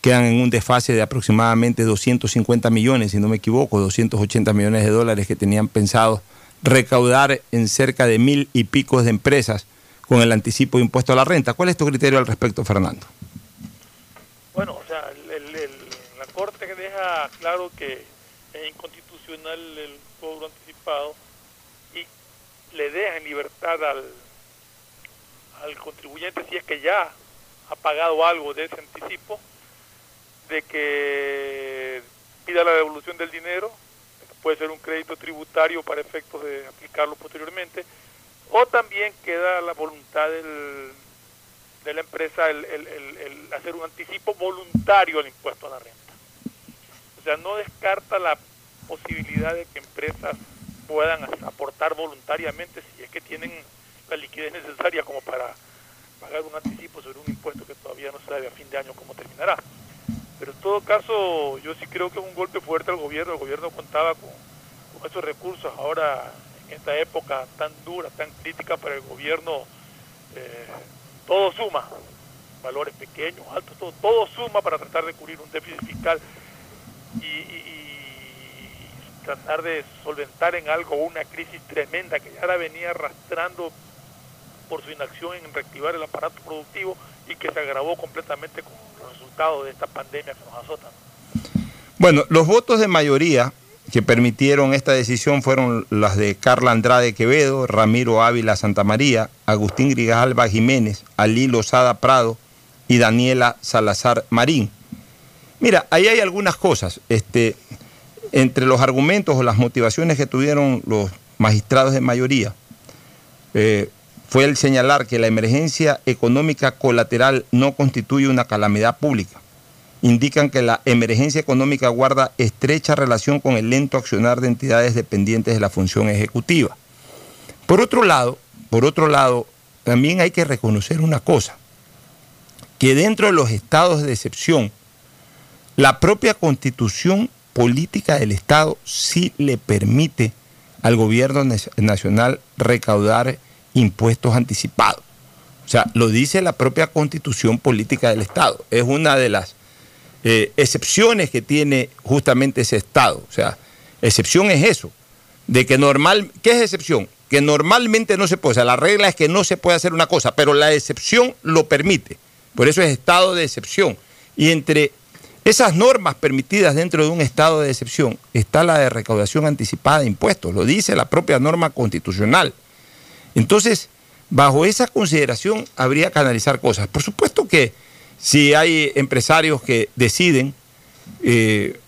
[SPEAKER 1] quedan en un desfase de aproximadamente 250 millones, si no me equivoco, 280 millones de dólares que tenían pensado recaudar en cerca de mil y pico de empresas con el anticipo de impuesto a la renta. ¿Cuál es tu criterio al respecto, Fernando?
[SPEAKER 2] Bueno, o sea, el- la Corte deja claro que es inconstitucional el cobro anticipado le deja en libertad al, al contribuyente, si es que ya ha pagado algo de ese anticipo, de que pida la devolución del dinero, puede ser un crédito tributario para efectos de aplicarlo posteriormente, o también queda la voluntad del, de la empresa el, el- el- hacer un anticipo voluntario al impuesto a la renta. sea, no descarta la posibilidad de que empresas puedan aportar voluntariamente si es que tienen la liquidez necesaria como para pagar un anticipo sobre un impuesto que todavía no sabe a fin de año cómo terminará. Pero en todo caso, yo sí creo que es un golpe fuerte al gobierno. El gobierno contaba con, esos recursos. Ahora, en esta época tan dura, tan crítica para el gobierno, eh, todo suma. Valores pequeños, altos, todo, todo suma para tratar de cubrir un déficit fiscal y tratar de solventar en algo una crisis tremenda que ya la venía arrastrando por su inacción en reactivar el aparato productivo y que se agravó completamente con los resultados de esta pandemia que nos azota.
[SPEAKER 1] Bueno, los votos de mayoría que permitieron esta decisión fueron las de Carla Andrade Quevedo, Ramiro Ávila Santamaría, Agustín Grijalva Jiménez, Ali Lozada Prado y Daniela Salazar Marín. Mira, ahí hay algunas cosas. Este, entre los argumentos o las motivaciones que tuvieron los magistrados de mayoría, eh, fue el señalar que la emergencia económica colateral no constituye una calamidad pública indican que la emergencia económica guarda estrecha relación con el lento accionar de entidades dependientes de la función ejecutiva. Por otro lado, por otro lado, también hay que reconocer una cosa, que dentro de los estados de excepción, la propia constitución política del Estado sí le permite al gobierno nacional recaudar impuestos anticipados. O sea, lo dice la propia constitución política del Estado. Es una de las eh, excepciones que tiene justamente ese Estado. O sea, excepción es eso, de que normal, ¿qué es excepción? Que normalmente no se puede, o sea, la regla es que no se puede hacer una cosa, pero la excepción lo permite. Por eso es estado de excepción. Y entre esas normas permitidas dentro de un estado de excepción está la de recaudación anticipada de impuestos, lo dice la propia norma constitucional. Entonces, bajo esa consideración habría que analizar cosas. Por supuesto que si hay empresarios que deciden eh,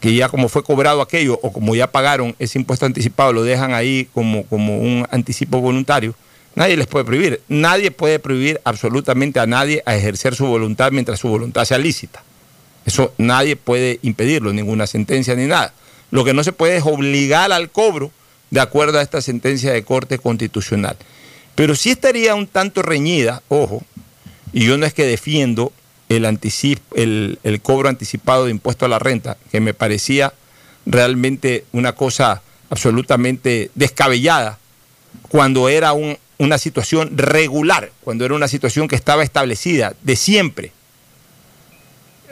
[SPEAKER 1] que ya como fue cobrado aquello o como ya pagaron ese impuesto anticipado, lo dejan ahí como, como un anticipo voluntario, nadie les puede prohibir. Nadie puede prohibir absolutamente a nadie a ejercer su voluntad mientras su voluntad sea lícita. Eso nadie puede impedirlo, ninguna sentencia ni nada. Lo que no se puede es obligar al cobro de acuerdo a esta sentencia de corte constitucional. Pero sí estaría un tanto reñida, ojo, y yo no es que defiendo el, el, el cobro anticipado de impuesto a la renta, que me parecía realmente una cosa absolutamente descabellada cuando era un- una situación regular, cuando era una situación que estaba establecida de siempre.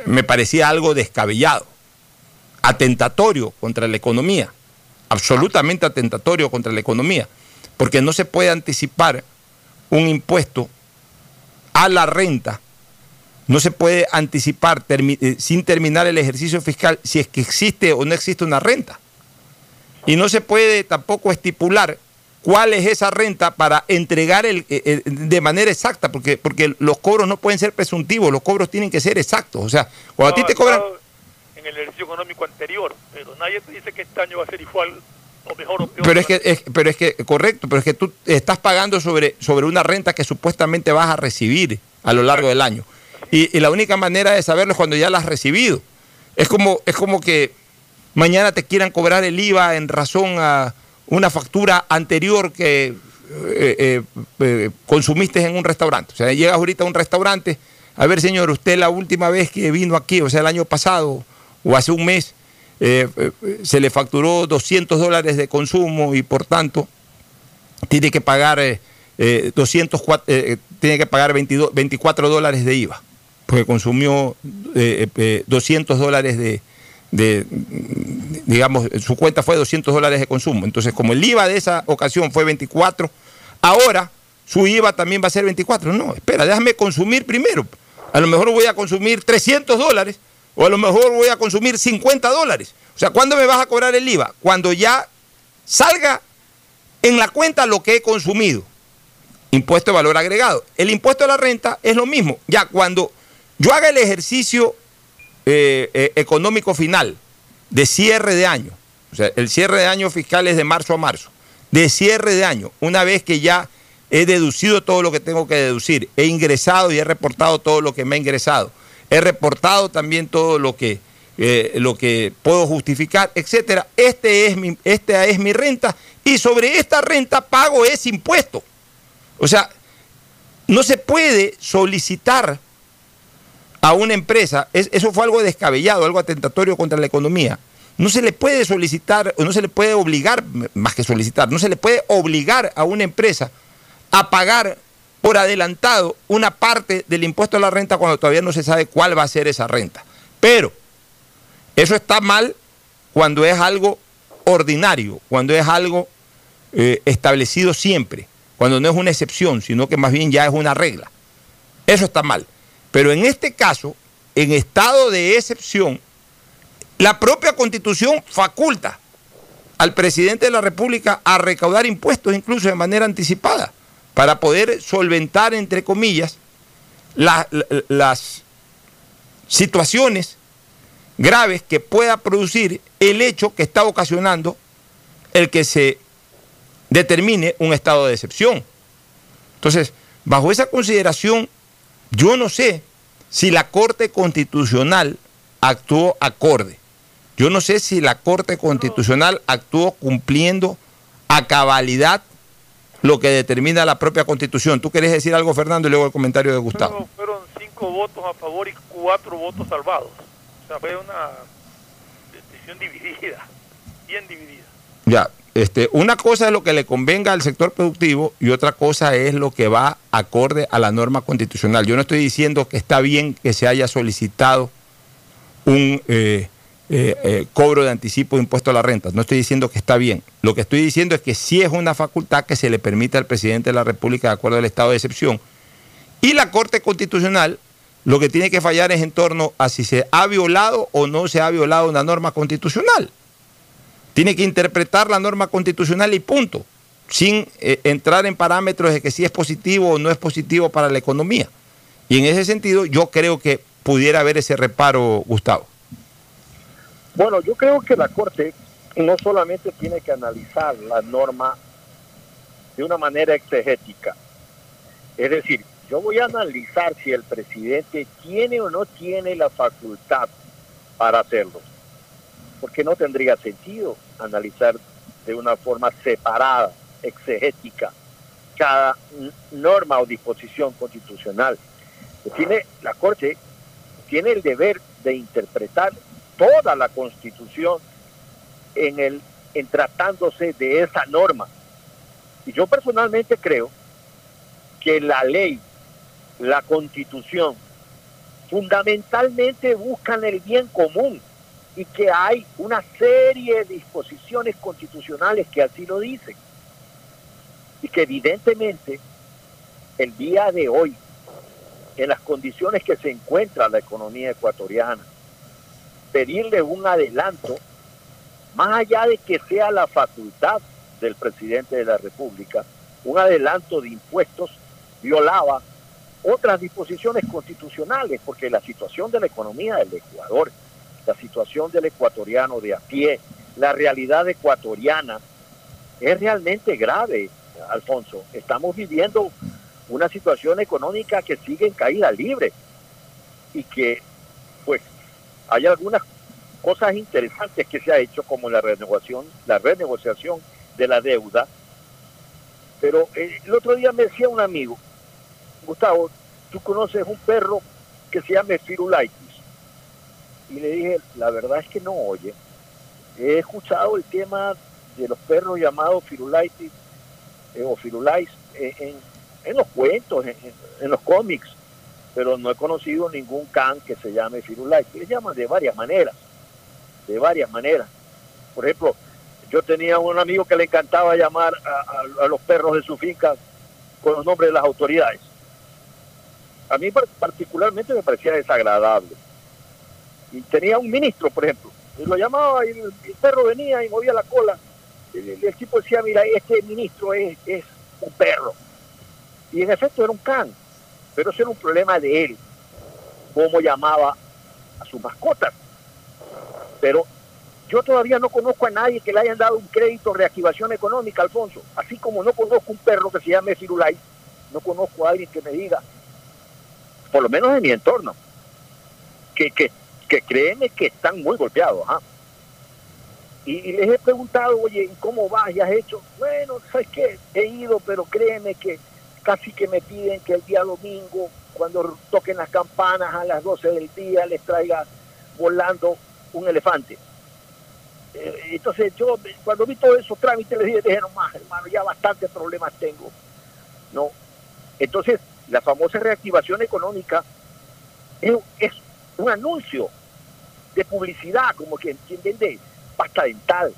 [SPEAKER 1] Me parecía algo descabellado, atentatorio contra la economía, absolutamente atentatorio contra la economía, porque no se puede anticipar un impuesto a la renta, no se puede anticipar eh, sin terminar el ejercicio fiscal si es que existe o no existe una renta. Y no se puede tampoco estipular cuál es esa renta para entregar el, eh, eh, de manera exacta, porque, porque los cobros no pueden ser presuntivos, los cobros tienen que ser exactos. O sea, cuando a ti te cobran...
[SPEAKER 2] En el ejercicio económico anterior, pero nadie te dice que este año va a ser igual o mejor o peor.
[SPEAKER 1] Pero es que, es- pero es que, correcto, pero es que tú estás pagando sobre, sobre una renta que supuestamente vas a recibir a lo largo del año. Y, y la única manera de saberlo es cuando ya la has recibido. Es como, es como que mañana te quieran cobrar el IVA en razón a una factura anterior que eh, eh, eh, consumiste en un restaurante. O sea, llegas ahorita a un restaurante, a ver señor, usted la última vez que vino aquí, o sea, el año pasado o hace un mes, se le facturó 200 dólares de consumo y por tanto tiene que pagar eh, eh, 204, eh, tiene que pagar 22 24 dólares de IVA, porque consumió eh, eh, 200 dólares de, de, digamos, su cuenta fue 200 dólares de consumo. Entonces, como el IVA de esa ocasión fue 24, ahora su IVA también va a ser 24. No, espera, déjame consumir primero. A lo mejor voy a consumir 300 dólares o a lo mejor voy a consumir 50 dólares. O sea, ¿cuándo me vas a cobrar el IVA? Cuando ya salga en la cuenta lo que he consumido. Impuesto de valor agregado. El impuesto a la renta es lo mismo. Ya cuando yo haga el ejercicio eh, eh, económico final de cierre de año, o sea, el cierre de año fiscal es de marzo a marzo, de cierre de año, una vez que ya he deducido todo lo que tengo que deducir, he ingresado y he reportado todo lo que me ha ingresado, he reportado también todo lo que eh, lo que puedo justificar, etcétera. Este es mi, esta es mi renta y sobre esta renta pago ese impuesto. O sea, no se puede solicitar a una empresa, eso fue algo descabellado, algo atentatorio contra la economía. No se le puede solicitar, o no se le puede obligar, más que solicitar, no se le puede obligar a una empresa a pagar por adelantado una parte del impuesto a la renta cuando todavía no se sabe cuál va a ser esa renta. Pero eso está mal cuando es algo ordinario, cuando es algo eh, establecido siempre, cuando no es una excepción, sino que más bien ya es una regla. Eso está mal. Pero en este caso, en estado de excepción, la propia constitución faculta al presidente de la República a recaudar impuestos incluso de manera anticipada para poder solventar, entre comillas, las situaciones graves que pueda producir el hecho que está ocasionando el que se determine un estado de excepción. Entonces, bajo esa consideración, yo no sé si la Corte Constitucional actuó acorde. Yo no sé si la Corte Constitucional actuó cumpliendo a cabalidad lo que determina la propia Constitución. ¿Tú querés decir algo, Fernando, y luego el comentario de Gustavo?
[SPEAKER 2] Fueron cinco votos a favor y cuatro votos salvados. O sea, fue una decisión dividida, bien dividida.
[SPEAKER 1] Ya, este, una cosa es lo que le convenga al sector productivo y otra cosa es lo que va acorde a la norma constitucional. Yo no estoy diciendo que está bien que se haya solicitado un... Eh, eh, eh, cobro de anticipo de impuesto a la renta. No estoy diciendo que está bien. Lo que estoy diciendo es que sí es una facultad que se le permite al presidente de la República de acuerdo al estado de excepción. Y la Corte Constitucional lo que tiene que fallar es en torno a si se ha violado o no se ha violado una norma constitucional. Tiene que interpretar la norma constitucional y punto, sin eh, entrar en parámetros de que si es positivo o no es positivo para la economía. Y en ese sentido yo creo que pudiera haber ese reparo, Gustavo.
[SPEAKER 3] Bueno, yo creo que la Corte no solamente tiene que analizar la norma de una manera exegética, es decir, yo voy a analizar si el presidente tiene o no tiene la facultad para hacerlo, porque no tendría sentido analizar de una forma separada, exegética, cada norma o disposición constitucional. Tiene, la Corte tiene el deber de interpretar toda la Constitución en, el, en tratándose de esa norma. Y yo personalmente creo que la ley, la Constitución, fundamentalmente buscan el bien común y que hay una serie de disposiciones constitucionales que así lo dicen. Y que evidentemente el día de hoy, en las condiciones que se encuentra la economía ecuatoriana, pedirle un adelanto, más allá de que sea la facultad del presidente de la República, un adelanto de impuestos violaba otras disposiciones constitucionales, porque la situación de la economía del Ecuador, la situación del ecuatoriano de a pie, la realidad ecuatoriana es realmente grave, Alfonso. Estamos viviendo una situación económica que sigue en caída libre y que pues hay algunas cosas interesantes que se ha hecho, como la renegociación, la renegociación de la deuda. Pero eh, el otro día me decía un amigo, Gustavo, tú conoces un perro que se llama Firulaitis. Y le dije, la verdad es que no, oye, he escuchado el tema de los perros llamados Firulaitis eh, o Firulais en, los cuentos, en los cómics, pero no he conocido ningún can que se llame Firulais. Le llaman de varias maneras, de varias maneras. Por ejemplo, yo tenía un amigo que le encantaba llamar a, los perros de su finca con los nombres de las autoridades. A mí particularmente me parecía desagradable. Y tenía un ministro, por ejemplo, y lo llamaba y el, perro venía y movía la cola. El, el, tipo decía, mira, este ministro es, es un perro. Y en efecto era un can pero ese era un problema de él, cómo llamaba a sus mascotas. Pero yo todavía no conozco a nadie que le hayan dado un crédito de reactivación económica, Alfonso. Así como no conozco un perro que se llame Firulais, no conozco a alguien que me diga, por lo menos en mi entorno, que, que, que créeme que están muy golpeados. ¿ah? Y, y les he preguntado, oye, ¿y ¿cómo vas? ¿Ya has hecho? Bueno, ¿sabes qué? He ido, pero créeme que casi que me piden que el día domingo, cuando toquen las campanas a las 12 del día, les traiga volando un elefante. Eh, entonces yo, cuando vi todos esos trámites, les dije, dije, no más, hermano, ya bastantes problemas tengo. No. Entonces, la famosa reactivación económica es, es un anuncio de publicidad, como que quien vende pasta dental.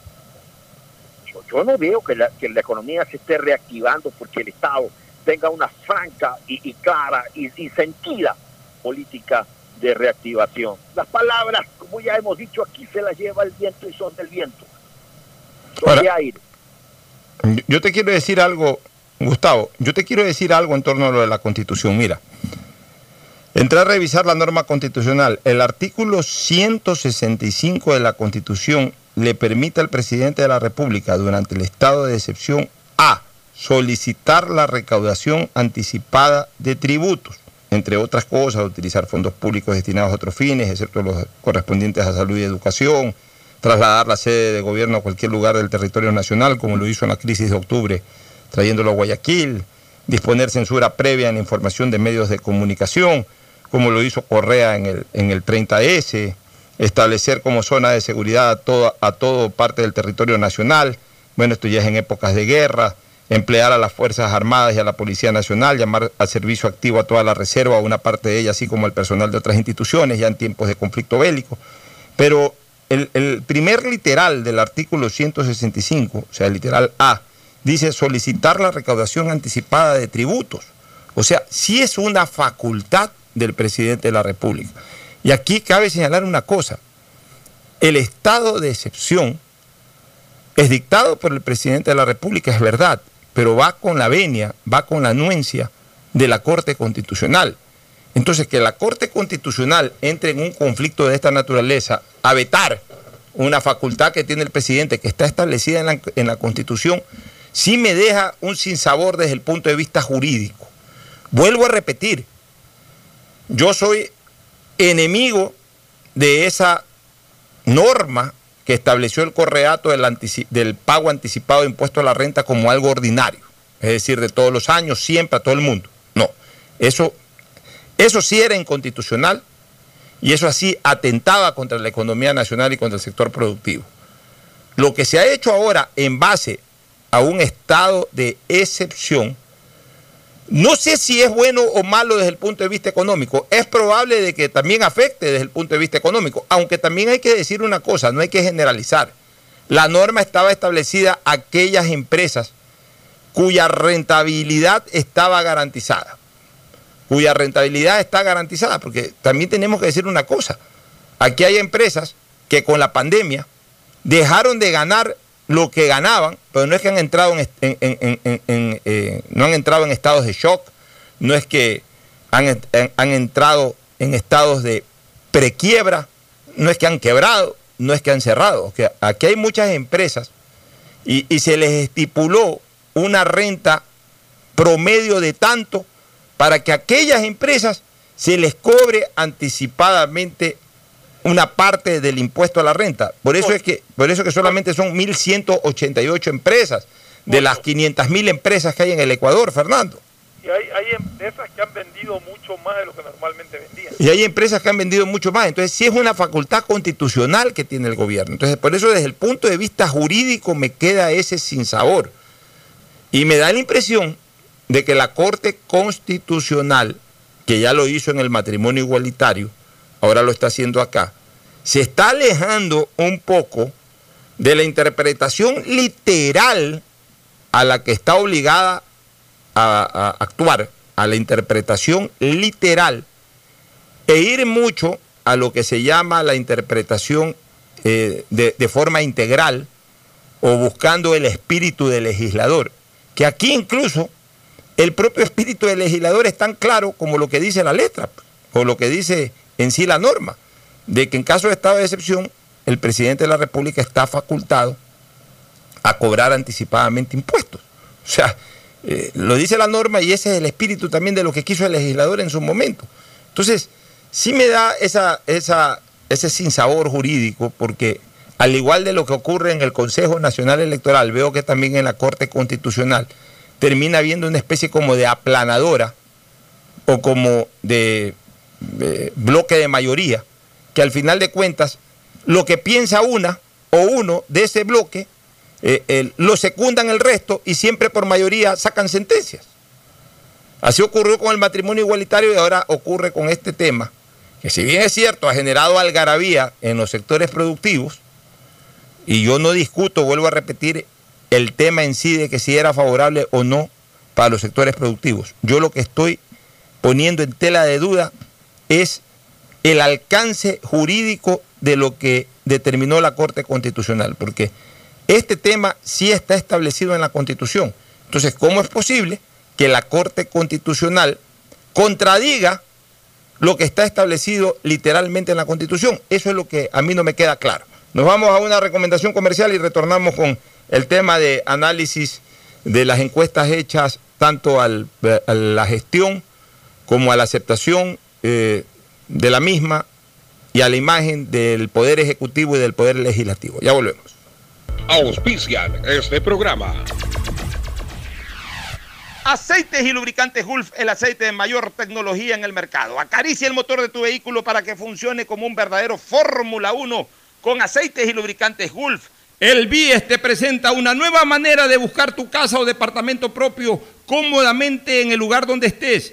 [SPEAKER 3] Yo, yo no veo que la, que la economía se esté reactivando porque el Estado tenga una franca y, y clara y, y sentida política de reactivación. Las palabras, como ya hemos dicho aquí, se las lleva el viento y son del viento. Son
[SPEAKER 1] Ahora-
[SPEAKER 3] de aire.
[SPEAKER 1] Yo te quiero decir algo, Gustavo, yo te quiero decir algo en torno a lo de la Constitución. Mira, entré a revisar la norma constitucional. El artículo 165 de la Constitución le permite al presidente de la República, durante el estado de excepción, A, solicitar la recaudación anticipada de tributos, entre otras cosas, utilizar fondos públicos destinados a otros fines, excepto los correspondientes a salud y educación, trasladar la sede de gobierno a cualquier lugar del territorio nacional, como lo hizo en la crisis de octubre, trayéndolo a Guayaquil, disponer censura previa en la información de medios de comunicación, como lo hizo Correa en el, en el 30S, establecer como zona de seguridad a toda, a parte del territorio nacional, bueno, esto ya es en épocas de guerra, emplear a las Fuerzas Armadas y a la Policía Nacional, llamar al servicio activo a toda la reserva, a una parte de ella, así como al personal de otras instituciones, ya en tiempos de conflicto bélico. Pero el, el primer literal del artículo 165, o sea, el literal A, dice solicitar la recaudación anticipada de tributos. O sea, sí es una facultad del presidente de la República. Y aquí cabe señalar una cosa. El estado de excepción es dictado por el presidente de la República, es verdad, pero va con la venia, va con la anuencia de la Corte Constitucional. Entonces, que la Corte Constitucional entre en un conflicto de esta naturaleza a vetar una facultad que tiene el presidente que está establecida en la, en la Constitución, sí me deja un sinsabor desde el punto de vista jurídico. Vuelvo a repetir, yo soy enemigo de esa norma que estableció el correato del, del pago anticipado de impuesto a la renta como algo ordinario, es decir, de todos los años, siempre a todo el mundo. No, eso, eso sí era inconstitucional y eso así atentaba contra la economía nacional y contra el sector productivo. Lo que se ha hecho ahora en base a un estado de excepción, no sé si es bueno o malo desde el punto de vista económico. Es probable de que también afecte desde el punto de vista económico, aunque también hay que decir una cosa, no hay que generalizar. La norma estaba establecida a aquellas empresas cuya rentabilidad estaba garantizada. Cuya rentabilidad está garantizada, porque también tenemos que decir una cosa. Aquí hay empresas que con la pandemia dejaron de ganar lo que ganaban, pero no es que han entrado en, eh, no han entrado en estados de shock, no es que han- han entrado en estados de prequiebra, no es que han quebrado, no es que han cerrado. O sea, aquí hay muchas empresas y, y se les estipuló una renta promedio de tanto para que aquellas empresas se les cobre anticipadamente una parte del impuesto a la renta. Por eso es que, por eso que solamente son 1.188 empresas de las 500.000 empresas que hay en el Ecuador, Fernando.
[SPEAKER 2] Y hay, hay empresas que han vendido mucho más de lo que normalmente vendían.
[SPEAKER 1] Y hay empresas que han vendido mucho más. Entonces, sí es una facultad constitucional que tiene el gobierno. Entonces, por eso desde el punto de vista jurídico me queda ese sinsabor. Y me da la impresión de que la Corte Constitucional, que ya lo hizo en el matrimonio igualitario, ahora lo está haciendo acá, se está alejando un poco de la interpretación literal a la que está obligada a, actuar, a la interpretación literal, e ir mucho a lo que se llama la interpretación eh, de, de forma integral o buscando el espíritu del legislador, que aquí incluso el propio espíritu del legislador es tan claro como lo que dice la letra, o lo que dice en sí la norma, de que en caso de estado de excepción, el presidente de la República está facultado a cobrar anticipadamente impuestos. O sea, eh, lo dice la norma y ese es el espíritu también de lo que quiso el legislador en su momento. Entonces, sí me da esa, esa, ese sinsabor jurídico, porque al igual de lo que ocurre en el Consejo Nacional Electoral, veo que también en la Corte Constitucional termina habiendo una especie como de aplanadora o como de, de bloque de mayoría, que al final de cuentas lo que piensa una o uno de ese bloque eh, lo secundan el resto y siempre por mayoría sacan sentencias. Así ocurrió con el matrimonio igualitario y ahora ocurre con este tema, que si bien es cierto, ha generado algarabía en los sectores productivos, y yo no discuto, vuelvo a repetir, el tema en sí de que si era favorable o no para los sectores productivos. Yo lo que estoy poniendo en tela de duda es el alcance jurídico de lo que determinó la Corte Constitucional, porque este tema sí está establecido en la Constitución. Entonces, ¿cómo es posible que la Corte Constitucional contradiga lo que está establecido literalmente en la Constitución? Eso es lo que a mí no me queda claro. Nos vamos a una recomendación comercial y retornamos con el tema de análisis de las encuestas hechas tanto al- a la gestión como a la aceptación eh, de la misma y a la imagen del Poder Ejecutivo y del Poder Legislativo. Ya volvemos.
[SPEAKER 11] Auspician este programa.
[SPEAKER 1] Aceites y lubricantes Gulf, el aceite de mayor tecnología en el mercado. Acaricia el motor de tu vehículo para que funcione como un verdadero Fórmula 1 con aceites y lubricantes Gulf. El BIES te presenta una nueva manera de buscar tu casa o departamento propio cómodamente en el lugar donde estés.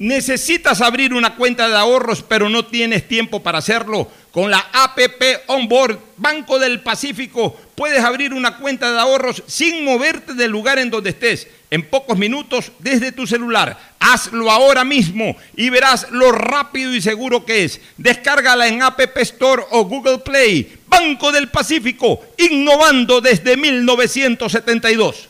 [SPEAKER 1] Necesitas abrir una cuenta de ahorros, pero no tienes tiempo para hacerlo. Con la APP Onboard Banco del Pacífico puedes abrir una cuenta de ahorros sin moverte del lugar en donde estés. En pocos minutos desde tu celular. Hazlo ahora mismo y verás lo rápido y seguro que es. Descárgala en App Store o Google Play. Banco del Pacífico, innovando desde 1972.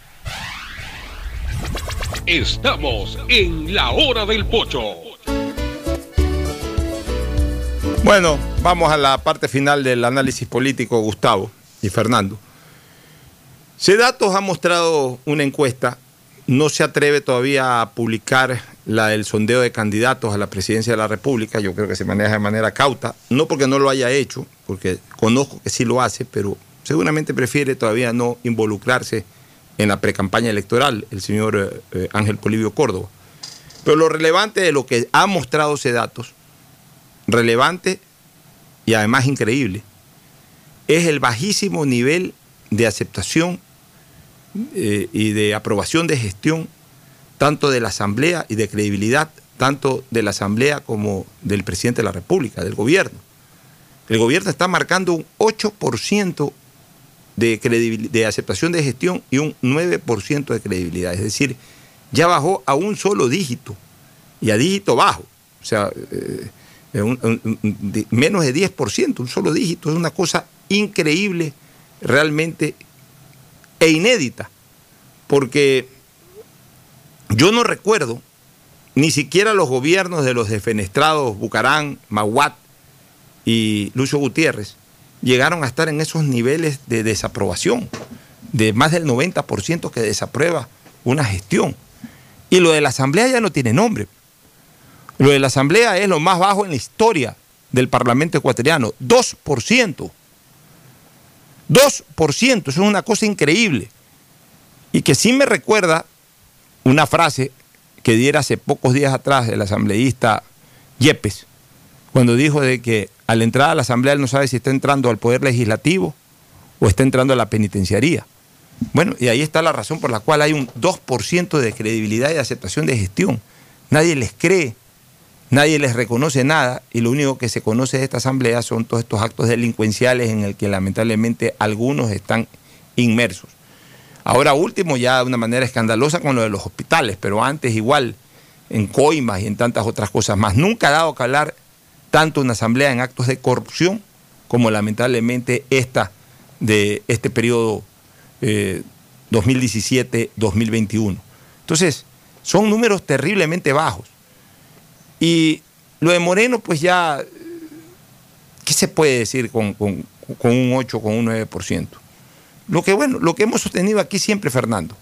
[SPEAKER 11] Estamos en la hora del pocho.
[SPEAKER 1] Bueno, vamos a la parte final del análisis político, Gustavo y Fernando. Sedatos ha mostrado una encuesta, no se atreve todavía a publicar la del sondeo de candidatos a la presidencia de la República, yo creo que se maneja de manera cauta, no porque no lo haya hecho, porque conozco que sí lo hace, pero seguramente prefiere todavía no involucrarse en la precampaña electoral, el señor eh, Ángel Polivio Córdoba. Pero lo relevante de lo que ha mostrado Sedatos, relevante y además increíble, es el bajísimo nivel de aceptación eh, y de aprobación de gestión, tanto de la Asamblea y de credibilidad, tanto de la Asamblea como del presidente de la República, del gobierno. El gobierno está marcando un 8% de, de aceptación de gestión y un 9% de credibilidad. Es decir, ya bajó a un solo dígito y a dígito bajo. O sea, eh, de- menos de 10%, un solo dígito. Es una cosa increíble, realmente, e inédita. porque yo no recuerdo ni siquiera los gobiernos de los defenestrados Bucarán, Maguat y Lucio Gutiérrez llegaron a estar en esos niveles de desaprobación, de más del 90% que desaprueba una gestión. Y lo de la Asamblea ya no tiene nombre. Lo de la Asamblea es lo más bajo en la historia del Parlamento ecuatoriano, 2%. 2%, eso es una cosa increíble. Y que sí me recuerda una frase que diera hace pocos días atrás el asambleísta Yepes, cuando dijo de que al entrar a la asamblea él no sabe si está entrando al poder legislativo o está entrando a la penitenciaría. Bueno, y ahí está la razón por la cual hay un 2% de credibilidad y aceptación de gestión. Nadie les cree, nadie les reconoce nada y lo único que se conoce de esta asamblea son todos estos actos delincuenciales en el que lamentablemente algunos están inmersos. Ahora último, ya de una manera escandalosa con lo de los hospitales, pero antes igual en coimas y en tantas otras cosas más. Nunca ha dado que hablar tanto una asamblea en actos de corrupción como lamentablemente esta de este periodo 2017-2021. Eh, Entonces, son números terriblemente bajos. Y lo de Moreno, pues ya, ¿qué se puede decir con, un 8, con un 9%? Lo que, bueno, lo que hemos sostenido aquí siempre, Fernando.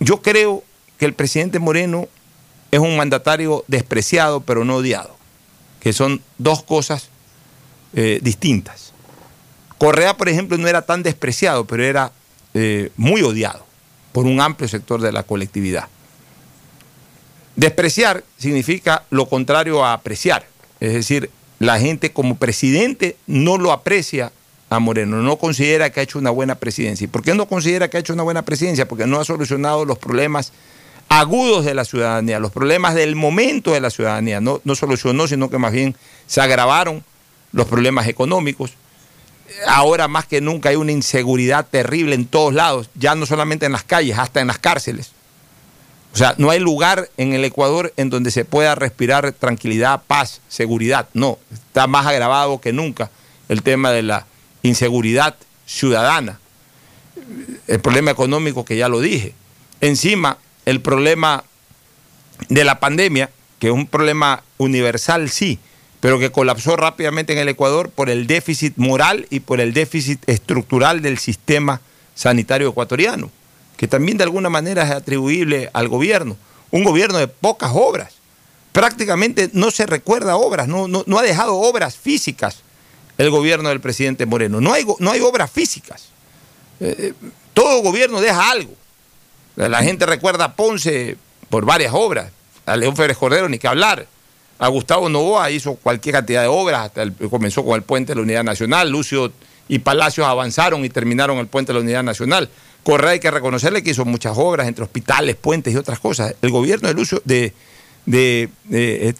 [SPEAKER 1] Yo creo que el presidente Moreno es un mandatario despreciado, pero no odiado, que son dos cosas eh, distintas. Correa, por ejemplo, no era tan despreciado, pero era eh, muy odiado por un amplio sector de la colectividad. Despreciar significa lo contrario a apreciar, es decir, la gente como presidente no lo aprecia a Moreno, no considera que ha hecho una buena presidencia. ¿Y por qué no considera que ha hecho una buena presidencia? Porque no ha solucionado los problemas agudos de la ciudadanía, los problemas del momento de la ciudadanía. No, no solucionó, sino que más bien se agravaron los problemas económicos. Ahora más que nunca hay una inseguridad terrible en todos lados, ya no solamente en las calles, hasta en las cárceles. O sea, no hay lugar en el Ecuador en donde se pueda respirar tranquilidad, paz, seguridad. No, está más agravado que nunca el tema de la inseguridad ciudadana, el problema económico que ya lo dije. Encima, el problema de la pandemia, que es un problema universal, sí, pero que colapsó rápidamente en el Ecuador por el déficit moral y por el déficit estructural del sistema sanitario ecuatoriano, que también de alguna manera es atribuible al gobierno. Un gobierno de pocas obras. Prácticamente no se recuerda obras, no, no, ha dejado obras físicas el gobierno del presidente Moreno. No hay, no hay obras físicas. Eh, eh, todo gobierno deja algo. La gente recuerda a Ponce por varias obras. A León Férez Cordero ni que hablar. A Gustavo Novoa hizo cualquier cantidad de obras, hasta comenzó con el puente de la Unidad Nacional. Lucio y Palacios avanzaron y terminaron el puente de la Unidad Nacional. Correa hay que reconocerle que hizo muchas obras entre hospitales, puentes y otras cosas. El gobierno de Lucio, de,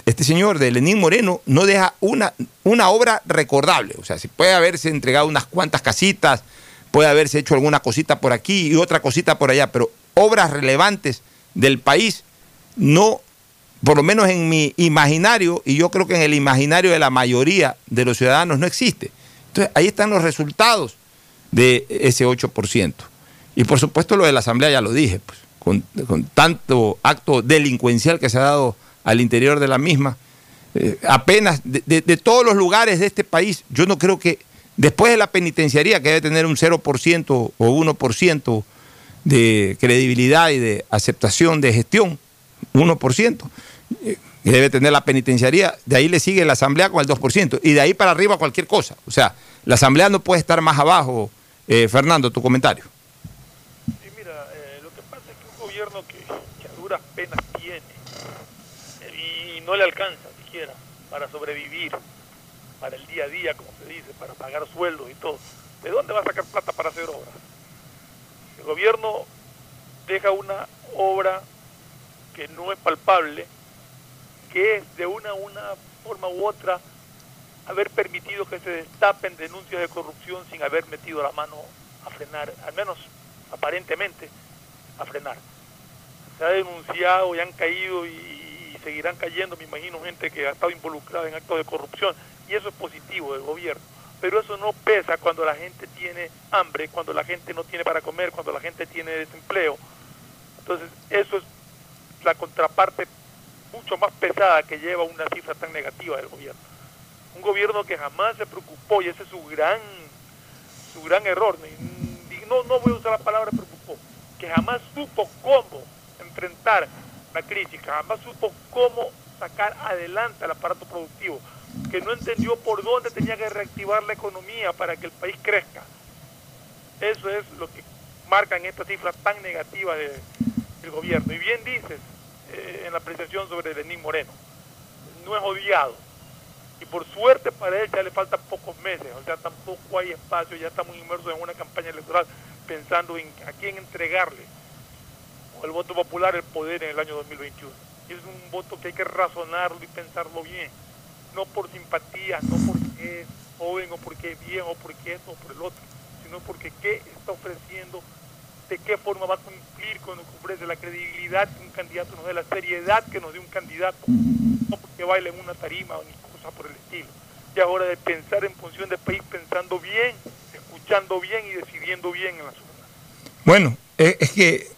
[SPEAKER 1] este señor, de Lenín Moreno, no deja una, una obra recordable. O sea, si puede haberse entregado unas cuantas casitas, puede haberse hecho alguna cosita por aquí y otra cosita por allá, pero obras relevantes del país no, por lo menos en mi imaginario, y yo creo que en el imaginario de la mayoría de los ciudadanos no existe. Entonces, ahí están los resultados de ese 8%. Y por supuesto lo de la Asamblea ya lo dije, pues con, tanto acto delincuencial que se ha dado al interior de la misma. Eh, apenas de, todos los lugares de este país, yo no creo que después de la penitenciaría, que debe tener un 0% o 1% de credibilidad y de aceptación de gestión, 1%, eh, debe tener la penitenciaría, de ahí le sigue la asamblea con el 2%, y de ahí para arriba cualquier cosa. O sea, la asamblea no puede estar más abajo. Eh, Fernando, tu comentario.
[SPEAKER 2] apenas tiene y no le alcanza siquiera para sobrevivir, para el día a día, como se dice, para pagar sueldos y todo. ¿De dónde va a sacar plata para hacer obras? Gobierno deja una obra que no es palpable, que es de una, una forma u otra haber permitido que se destapen denuncias de corrupción sin haber metido la mano a frenar, al menos aparentemente a frenar se ha denunciado y han caído y, seguirán cayendo, me imagino, gente que ha estado involucrada en actos de corrupción. Y eso es positivo del gobierno. Pero eso no pesa cuando la gente tiene hambre, cuando la gente no tiene para comer, cuando la gente tiene desempleo. Entonces, eso es la contraparte mucho más pesada que lleva una cifra tan negativa del gobierno. Un gobierno que jamás se preocupó, y ese es su gran, su gran error, no, no voy a usar la palabra preocupó, que jamás supo cómo enfrentar la crisis, jamás supo cómo sacar adelante al aparato productivo, que no entendió por dónde tenía que reactivar la economía para que el país crezca. Eso es lo que marcan esta cifra tan negativa de, del gobierno. Y bien dices eh, en la apreciación sobre Lenín Moreno, no es odiado. Y por suerte para él ya le faltan pocos meses, o sea, tampoco hay espacio, ya estamos inmersos en una campaña electoral pensando en a quién entregarle el voto popular el poder en el año 2021. Y es un voto que hay que razonarlo y pensarlo bien, no por simpatía, no porque es joven o porque es viejo o porque esto o por el otro, sino porque qué está ofreciendo, de qué forma va a cumplir con lo que ofrece, la credibilidad que un candidato nos dé, la seriedad que nos dé un candidato, no porque baile en una tarima o ni cosa por el estilo. Ya es hora de pensar en función del país, pensando bien, escuchando bien y decidiendo bien en la zona.
[SPEAKER 1] Bueno, eh, es que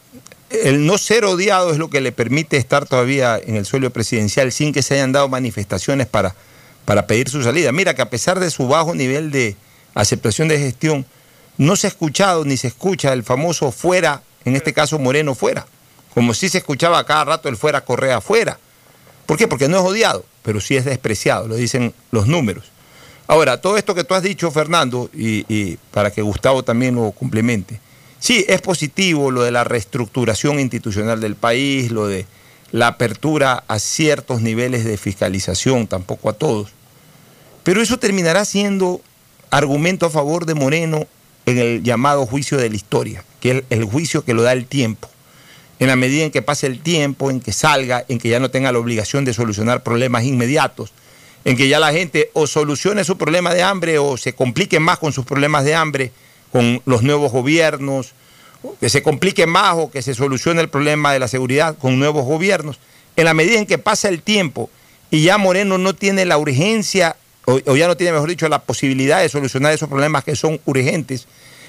[SPEAKER 1] el no ser odiado es lo que le permite estar todavía en el suelo presidencial sin que se hayan dado manifestaciones para, para pedir su salida. Mira que a pesar de su bajo nivel de aceptación de gestión, no se ha escuchado ni se escucha el famoso fuera, en este caso Moreno fuera, como si se escuchaba cada rato el fuera Correa fuera. ¿Por qué? Porque no es odiado, pero sí es despreciado, lo dicen los números. Ahora, todo esto que tú has dicho, Fernando, y, y para que Gustavo también lo complemente, Sí, es positivo lo de la reestructuración institucional del país, lo de la apertura a ciertos niveles de fiscalización, tampoco a todos. Pero eso terminará siendo argumento a favor de Moreno en el llamado juicio de la historia, que es el juicio que lo da el tiempo. En la medida en que pase el tiempo, en que salga, en que ya no tenga la obligación de solucionar problemas inmediatos, en que ya la gente o solucione su problema de hambre o se complique más con sus problemas de hambre con los nuevos gobiernos, que se complique más o que se solucione el problema de la seguridad con nuevos gobiernos. En la medida en que pasa el tiempo y ya Moreno no tiene la urgencia, o, ya no tiene, mejor dicho, la posibilidad de solucionar esos problemas que son urgentes,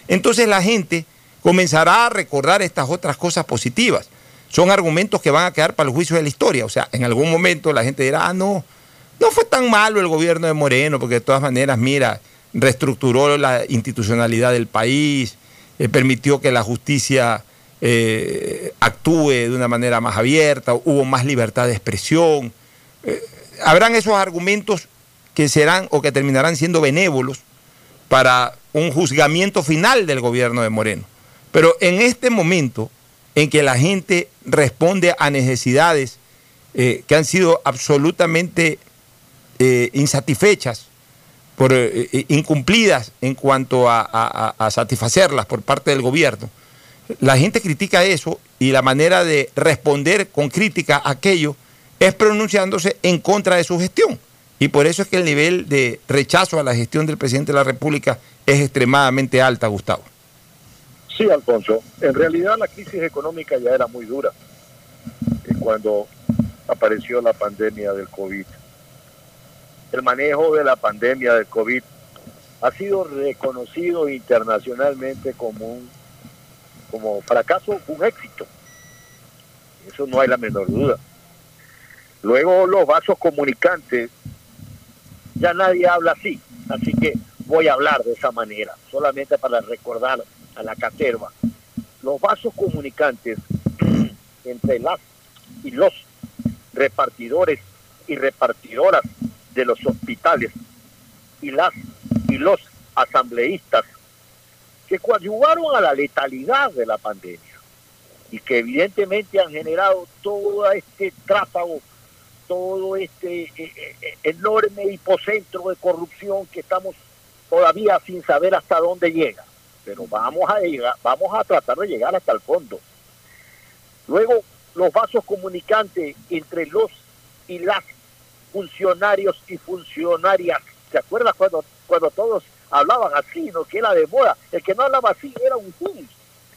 [SPEAKER 1] entonces la gente comenzará a recordar estas otras cosas positivas. Son argumentos que van a quedar para el juicio de la historia. O sea, en algún momento la gente dirá, ah, no, no fue tan malo el gobierno de Moreno, porque de todas maneras, mira, reestructuró la institucionalidad del país, eh, permitió que la justicia eh, actúe de una manera más abierta, hubo más libertad de expresión. Eh, habrán esos argumentos que serán o que terminarán siendo benévolos para un juzgamiento final del gobierno de Moreno. Pero en este momento en que la gente responde a necesidades que han sido absolutamente insatisfechas por, eh, eh, incumplidas en cuanto a, satisfacerlas por parte del gobierno. La gente critica eso y la manera de responder con crítica a aquello es pronunciándose en contra de su gestión. Y por eso es que el nivel de rechazo a la gestión del presidente de la República es extremadamente alta, Gustavo.
[SPEAKER 3] Sí, Alfonso. En realidad la crisis económica ya era muy dura cuando apareció la pandemia del COVID el manejo de la pandemia del COVID ha sido reconocido internacionalmente como un como fracaso, un éxito. Eso no hay la menor duda. Luego los vasos comunicantes, ya nadie habla así, así que voy a hablar de esa manera, solamente para recordar a la caterva. Los vasos comunicantes entre las y los repartidores y repartidoras de los hospitales y las y los asambleístas que coadyuvaron a la letalidad de la pandemia y que evidentemente han generado todo este tráfago, todo este eh, eh, enorme hipocentro de corrupción que estamos todavía sin saber hasta dónde llega. Pero vamos a llegar, vamos a tratar de llegar hasta el fondo. Luego, los vasos comunicantes entre los y las funcionarios y funcionarias. ¿Se acuerdas cuando, cuando todos hablaban así, no? Que era de moda. El que no hablaba así era un Gil,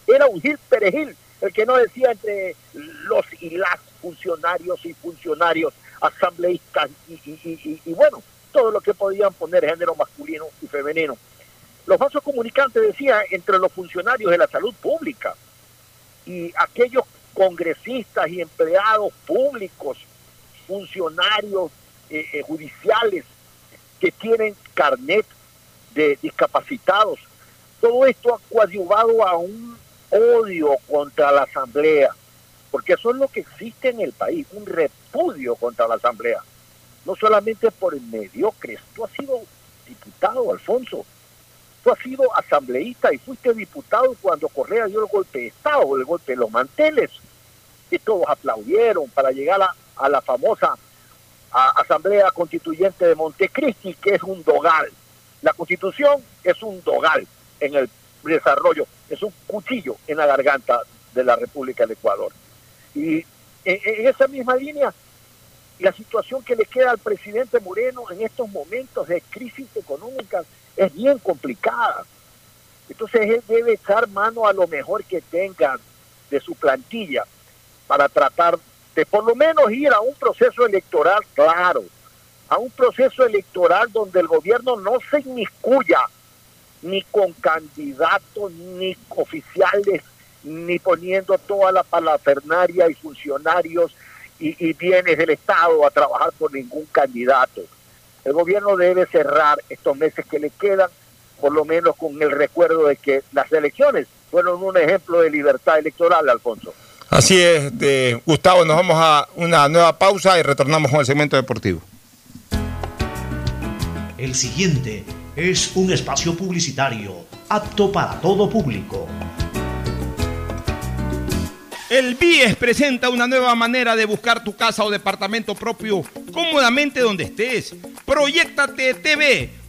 [SPEAKER 3] era un Gil Perejil, el que no decía entre los y las funcionarios y funcionarios, asambleístas y, y, y, bueno, todo lo que podían poner género masculino y femenino. Los falsos comunicantes decían entre los funcionarios de la salud pública y aquellos congresistas y empleados públicos, funcionarios eh, judiciales que tienen carnet de discapacitados. Todo esto ha coadyuvado a un odio contra la Asamblea, porque eso es lo que existe en el país, un repudio contra la Asamblea. No solamente por el mediocre, tú has sido diputado, Alfonso, tú has sido asambleísta y fuiste diputado cuando Correa dio el golpe de Estado, el golpe de los manteles, y todos aplaudieron para llegar a la famosa Asamblea Constituyente de Montecristi, que es un dogal. La constitución es un dogal en el desarrollo, es un cuchillo en la garganta de la República del Ecuador. Y en, esa misma línea, la situación que le queda al presidente Moreno en estos momentos de crisis económica es bien complicada. Entonces él debe echar mano a lo mejor que tenga de su plantilla para tratar por lo menos ir a un proceso electoral claro, a un proceso electoral donde el gobierno no se inmiscuya ni con candidatos, ni oficiales, ni poniendo toda la palafernaria y funcionarios y, bienes del Estado a trabajar por ningún candidato. El gobierno debe cerrar estos meses que le quedan, por lo menos con el recuerdo de que las elecciones fueron un ejemplo de libertad electoral, Alfonso.
[SPEAKER 1] Así es, Gustavo, nos vamos a una nueva pausa y retornamos con el segmento deportivo.
[SPEAKER 4] El siguiente es un espacio publicitario apto para todo público. El BIES presenta una nueva manera de buscar tu casa o departamento propio cómodamente donde estés. Proyectate TV,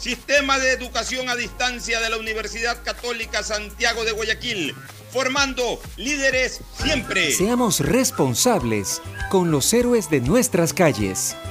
[SPEAKER 1] Sistema de Educación a Distancia de la Universidad Católica Santiago de Guayaquil, formando líderes siempre.
[SPEAKER 12] Seamos responsables con los héroes de nuestras calles.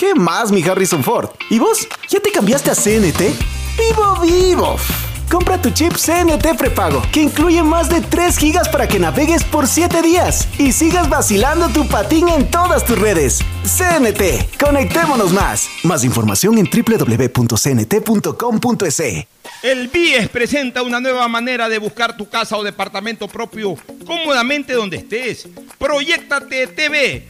[SPEAKER 5] ¿Qué más, mi Harrison Ford? ¿Y vos? ¿Ya te cambiaste a CNT? ¡Vivo, vivo! Compra tu chip CNT prepago, que incluye más de 3 gigas para que navegues por 7 días y sigas vacilando tu patín en todas tus redes. CNT, conectémonos más. Más información en www.cnt.com.es.
[SPEAKER 1] El BIES presenta una nueva manera de buscar tu casa o departamento propio cómodamente donde estés. Proyectate TV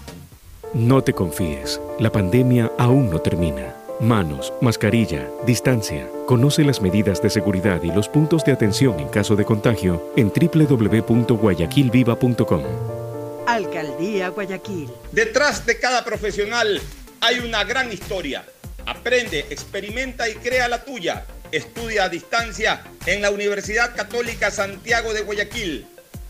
[SPEAKER 7] No te confíes, la pandemia aún no termina. Manos, mascarilla, distancia. Conoce las medidas de seguridad y los puntos de atención en caso de contagio en www.guayaquilviva.com.
[SPEAKER 8] Alcaldía Guayaquil.
[SPEAKER 1] Detrás de cada profesional hay una gran historia. Aprende, experimenta y crea la tuya. Estudia a distancia en la Universidad Católica Santiago de Guayaquil.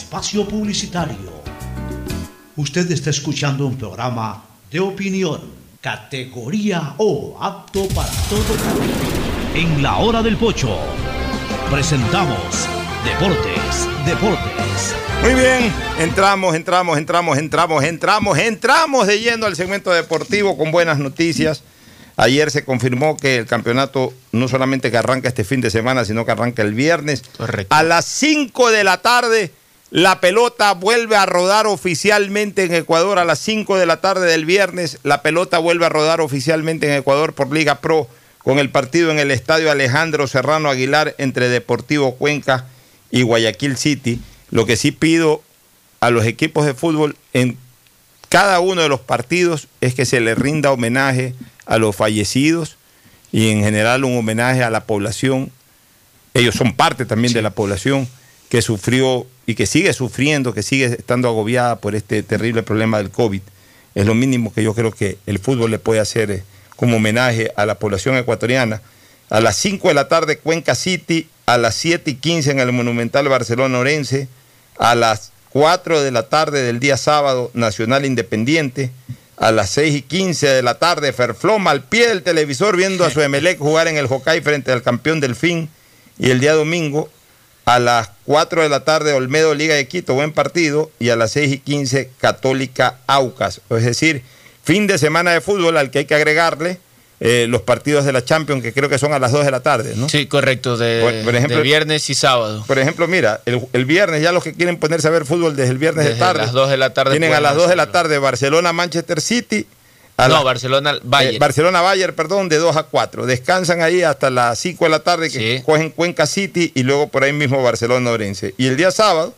[SPEAKER 13] espacio publicitario. Usted está escuchando un programa de opinión, categoría O, apto para todo público.
[SPEAKER 4] En la hora del pocho presentamos Deportes, Deportes.
[SPEAKER 1] Muy bien, entramos, entramos, entramos, entramos, entramos, entramos de lleno al segmento deportivo con buenas noticias. Ayer se confirmó que el campeonato no solamente que arranca este fin de semana, sino que arranca el viernes. A las 5 de la tarde, la pelota vuelve a rodar oficialmente en Ecuador. A las 5 de la tarde del viernes, la pelota vuelve a rodar oficialmente en Ecuador por Liga Pro con el partido en el estadio Alejandro Serrano Aguilar entre Deportivo Cuenca y Guayaquil City. Lo que sí pido a los equipos de fútbol en cada uno de los partidos es que se le rinda homenaje a los fallecidos y en general un homenaje a la población. Ellos son parte también de la población que sufrió y que sigue sufriendo, que sigue estando agobiada por este terrible problema del COVID. Es lo mínimo que yo creo que el fútbol le puede hacer eh, como homenaje a la población ecuatoriana. A las 5 de la tarde Cuenca City, a las 7 y 15 en el Monumental Barcelona Orense, a las 4 de la tarde del día sábado Nacional Independiente, a las 6 y 15 de la tarde Ferfloma al pie del televisor viendo a su Emelec jugar en el Hockey frente al campeón Delfín y el día domingo a las 4 de la tarde Olmedo Liga de Quito, buen partido, y a las 6 y 15 Católica Aucas. Es decir, fin de semana de fútbol al que hay que agregarle eh, los partidos de la Champions, que creo que son a las 2 de la tarde, ¿no?
[SPEAKER 14] Sí, correcto, de,
[SPEAKER 1] Por- por ejemplo-
[SPEAKER 14] de viernes y sábado.
[SPEAKER 1] Por ejemplo, mira, el, el viernes, ya los que quieren ponerse a ver fútbol desde el viernes de tarde.
[SPEAKER 14] las 2 de la tarde
[SPEAKER 1] Tienen a las 2 de la tarde Barcelona-Manchester City. A
[SPEAKER 14] no,
[SPEAKER 1] la-
[SPEAKER 14] Barcelona, Bayern.
[SPEAKER 1] eh, Barcelona-Bayern, perdón, de 2 a 4. Descansan ahí hasta las 5 de la tarde que cogen Cuenca City y luego por ahí mismo Barcelona-Orense. Y el día sábado,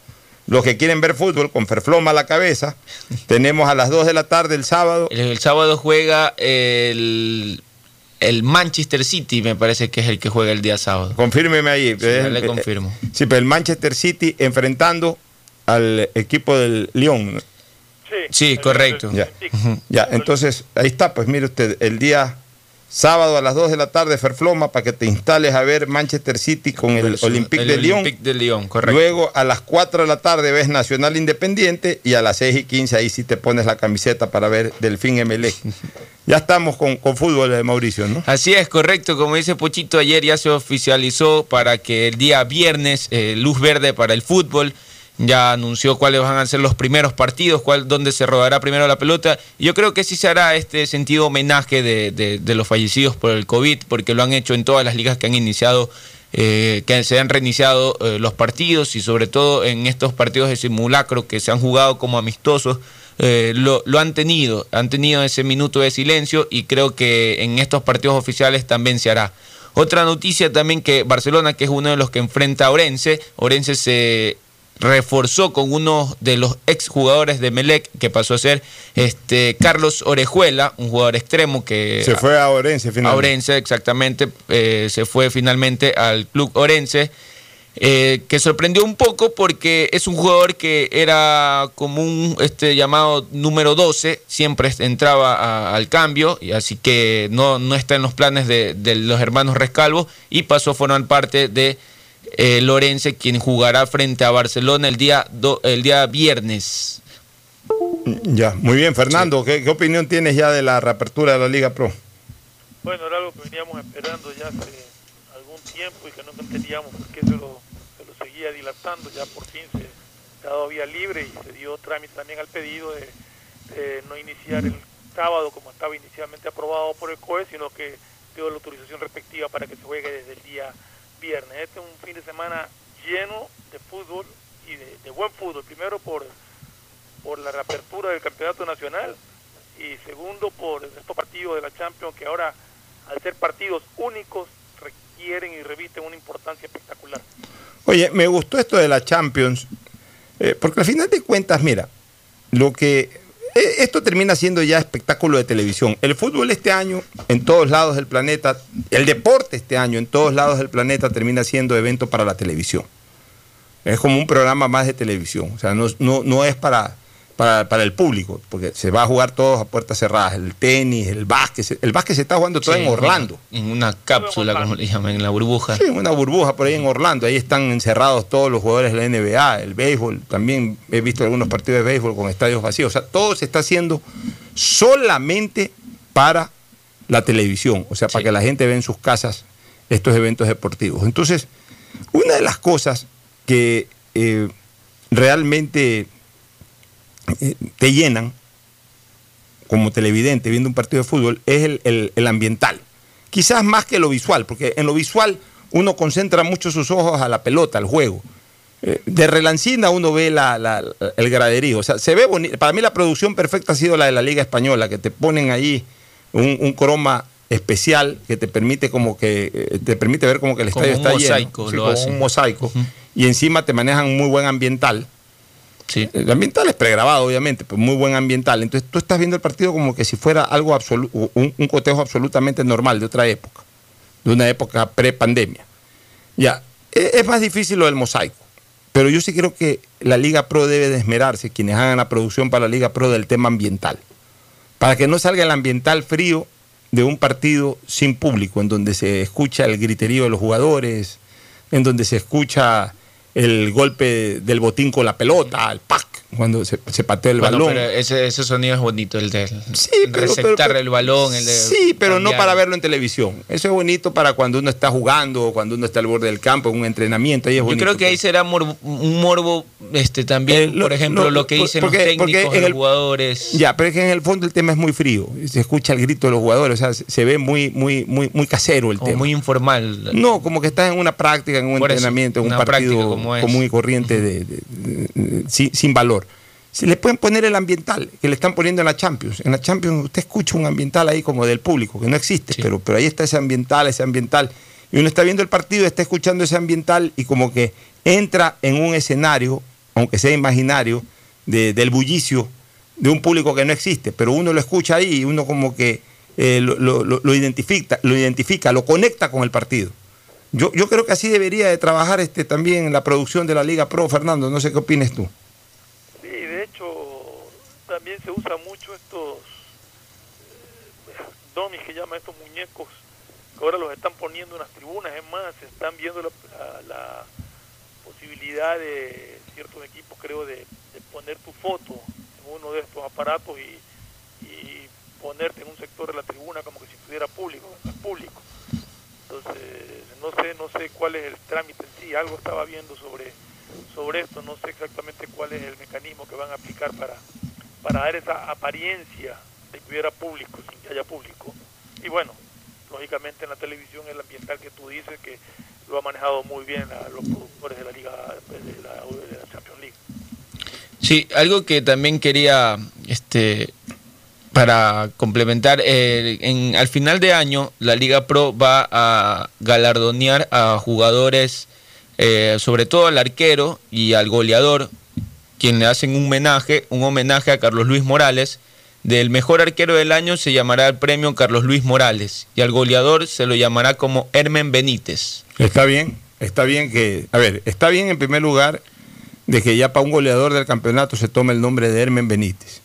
[SPEAKER 1] los que quieren ver fútbol con Ferfloma a la cabeza, tenemos a las 2 de la tarde el sábado.
[SPEAKER 14] El, el sábado juega el, el Manchester City, me parece que es el que juega el día sábado.
[SPEAKER 1] Confírmeme ahí.
[SPEAKER 14] Sí,
[SPEAKER 1] Eh,
[SPEAKER 14] le
[SPEAKER 1] eh,
[SPEAKER 14] confirmo.
[SPEAKER 1] Sí, pero el Manchester City enfrentando al equipo del Lyon.
[SPEAKER 14] Sí, correcto.
[SPEAKER 1] Ya. Ya, entonces ahí está, pues mire usted, el día sábado a las 2 de la tarde, Ferfloma, para que te instales a ver Manchester City con el Olympique
[SPEAKER 14] El
[SPEAKER 1] de Lyon.
[SPEAKER 14] Olympique de Lyon, correcto.
[SPEAKER 1] Luego a las 4 de la tarde ves Nacional Independiente y a las 6 y 15 ahí sí te pones la camiseta para ver Delfín Emelec. Ya estamos con, con fútbol de Mauricio, ¿no?
[SPEAKER 14] Así es, correcto. Como dice Pochito, ayer ya se oficializó para que el día viernes, eh, luz verde para el fútbol. Ya anunció cuáles van a ser los primeros partidos, cuál, dónde se rodará primero la pelota. Yo creo que sí se hará este sentido homenaje de, de- de los fallecidos por el COVID, porque lo han hecho en todas las ligas que han iniciado eh, que se han reiniciado eh, los partidos y sobre todo en estos partidos de simulacro que se han jugado como amistosos, eh, lo, lo, han tenido, han tenido ese minuto de silencio y creo que en estos partidos oficiales también se hará. Otra noticia también que Barcelona, que es uno de los que enfrenta a Orense, Orense se reforzó con uno de los exjugadores de Melec, que pasó a ser este Carlos Orejuela, un jugador extremo que...
[SPEAKER 1] Se fue a Orense finalmente.
[SPEAKER 14] A Orense, exactamente, eh, se fue finalmente al club Orense. Eh, que sorprendió un poco porque es un jugador que era como un este, llamado número 12, siempre entraba a, al cambio, y así que no, no está en los planes de, de los hermanos Rescalvo y pasó a formar parte de eh, Lorense, quien jugará frente a Barcelona el día, do, el día viernes.
[SPEAKER 1] Ya, muy bien, Fernando, sí. ¿qué, ¿qué, opinión tienes ya de la reapertura de la Liga Pro?
[SPEAKER 2] Bueno, era algo que veníamos esperando ya hace algún tiempo y que no entendíamos por qué se lo, se lo seguía dilatando, ya por fin se, se ha dado vía libre y se dio trámite también al pedido de, de no iniciar el sábado como estaba inicialmente aprobado por el COE, sino que dio la autorización respectiva para que se juegue desde el día viernes. Este es un fin de semana lleno de fútbol y de, buen fútbol. Primero por, por la reapertura del campeonato nacional y segundo por estos partidos de la Champions que ahora, al ser partidos únicos, requieren y revisten una importancia espectacular.
[SPEAKER 1] Oye, me gustó esto de la Champions, eh, porque al final de cuentas, mira, lo que esto termina siendo ya espectáculo de televisión. El fútbol este año, en todos lados del planeta, el deporte este año, en todos lados del planeta, termina siendo evento para la televisión. Es como un programa más de televisión. O sea, no, no, no es para, para, para, el público, porque se va a jugar todos a puertas cerradas. El tenis, el básquet. El básquet se está jugando todo sí, en Orlando.
[SPEAKER 14] En una cápsula, como le llaman, en la burbuja.
[SPEAKER 1] Sí, una burbuja por ahí en Orlando. Ahí están encerrados todos los jugadores de la NBA, el béisbol. También he visto algunos partidos de béisbol con estadios vacíos. O sea, todo se está haciendo solamente para la televisión. O sea, para que la gente vea en sus casas estos eventos deportivos. Entonces, una de las cosas que eh, realmente te llenan como televidente viendo un partido de fútbol es el, el, el, ambiental. Quizás más que lo visual, porque en lo visual uno concentra mucho sus ojos a la pelota, al juego. Eh, de relancina uno ve la, la, el graderío. O sea, se ve bonito. Para mí la producción perfecta ha sido la de la Liga Española, que te ponen ahí un, un croma especial que te permite como que eh, te permite ver como que el estadio
[SPEAKER 14] como
[SPEAKER 1] está
[SPEAKER 14] mosaico,
[SPEAKER 1] lleno, sí, como un mosaico. Uh -huh. Y encima te manejan un muy buen ambiental.
[SPEAKER 14] Sí.
[SPEAKER 1] El ambiental es pregrabado, obviamente, pero muy buen ambiental. Entonces tú estás viendo el partido como que si fuera algo un, cotejo absolutamente normal de otra época, de una época pre-pandemia. Ya, e, es más difícil lo del mosaico, pero yo sí creo que la Liga Pro debe de esmerarse, quienes hagan la producción para la Liga Pro, del tema ambiental. Para que no salga el ambiental frío de un partido sin público, en donde se escucha el griterío de los jugadores, en donde se escucha el golpe del botín con la pelota, el pack, cuando se, se patea el
[SPEAKER 14] bueno,
[SPEAKER 1] balón.
[SPEAKER 14] Pero ese, ese, sonido es bonito, el de
[SPEAKER 1] sí, pero,
[SPEAKER 14] receptar
[SPEAKER 1] pero,
[SPEAKER 14] el balón. El de
[SPEAKER 1] sí, pero cambiar. no para verlo en televisión. Eso es bonito para cuando uno está jugando o cuando uno está al borde del campo, en un entrenamiento. Ahí es
[SPEAKER 14] Yo creo que ahí será morbo, un morbo este, también, eh, lo, por ejemplo, no, lo que dicen porque, los técnicos, los el, jugadores.
[SPEAKER 1] Ya, pero es que en el fondo el tema es muy frío. Se escucha el grito de los jugadores, o sea, se ve muy, muy, muy, muy casero el
[SPEAKER 14] como
[SPEAKER 1] tema.
[SPEAKER 14] Muy informal.
[SPEAKER 1] No, como que estás en una práctica, en un por entrenamiento, en un partido común y corriente de, de, de, sin, sin valor se le pueden poner el ambiental que le están poniendo en la Champions. En la Champions usted escucha un ambiental ahí como del público, que no existe, sí. pero, pero ahí está ese ambiental, ese ambiental. Y uno está viendo el partido, está escuchando ese ambiental y como que entra en un escenario, aunque sea imaginario, de, del bullicio de un público que no existe, pero uno lo escucha ahí y uno como que eh, lo, lo, lo, identifica, lo identifica, lo conecta con el partido. Yo, yo creo que así debería de trabajar este, también la producción de la Liga Pro, Fernando, no sé qué opinas tú
[SPEAKER 2] también se usa mucho estos eh, domis que llaman estos muñecos que ahora los están poniendo en las tribunas, es más, se están viendo la, la, la posibilidad de ciertos equipos, creo, de, de, poner tu foto en uno de estos aparatos y, y, ponerte en un sector de la tribuna como que si estuviera público, público. Entonces, no sé, no sé cuál es el trámite en sí, algo estaba viendo sobre, sobre esto, no sé exactamente cuál es el mecanismo que van a aplicar para, para dar esa apariencia de que hubiera público sin que haya público. Y bueno, lógicamente en la televisión el ambiental que tú dices, que lo ha manejado muy bien a los productores de la Liga de la, de la Champions League.
[SPEAKER 14] Sí, algo que también quería, este, para complementar, eh, en, al final de año la Liga Pro va a galardonear a jugadores, eh, sobre todo al arquero y al goleador, quien le hacen un homenaje, un homenaje a Carlos Luis Morales. Del mejor arquero del año se llamará el premio Carlos Luis Morales y al goleador se lo llamará como Hermen Benítez.
[SPEAKER 1] Está bien, está bien que, a ver, está bien en primer lugar de que ya para un goleador del campeonato se tome el nombre de Hermen Benítez.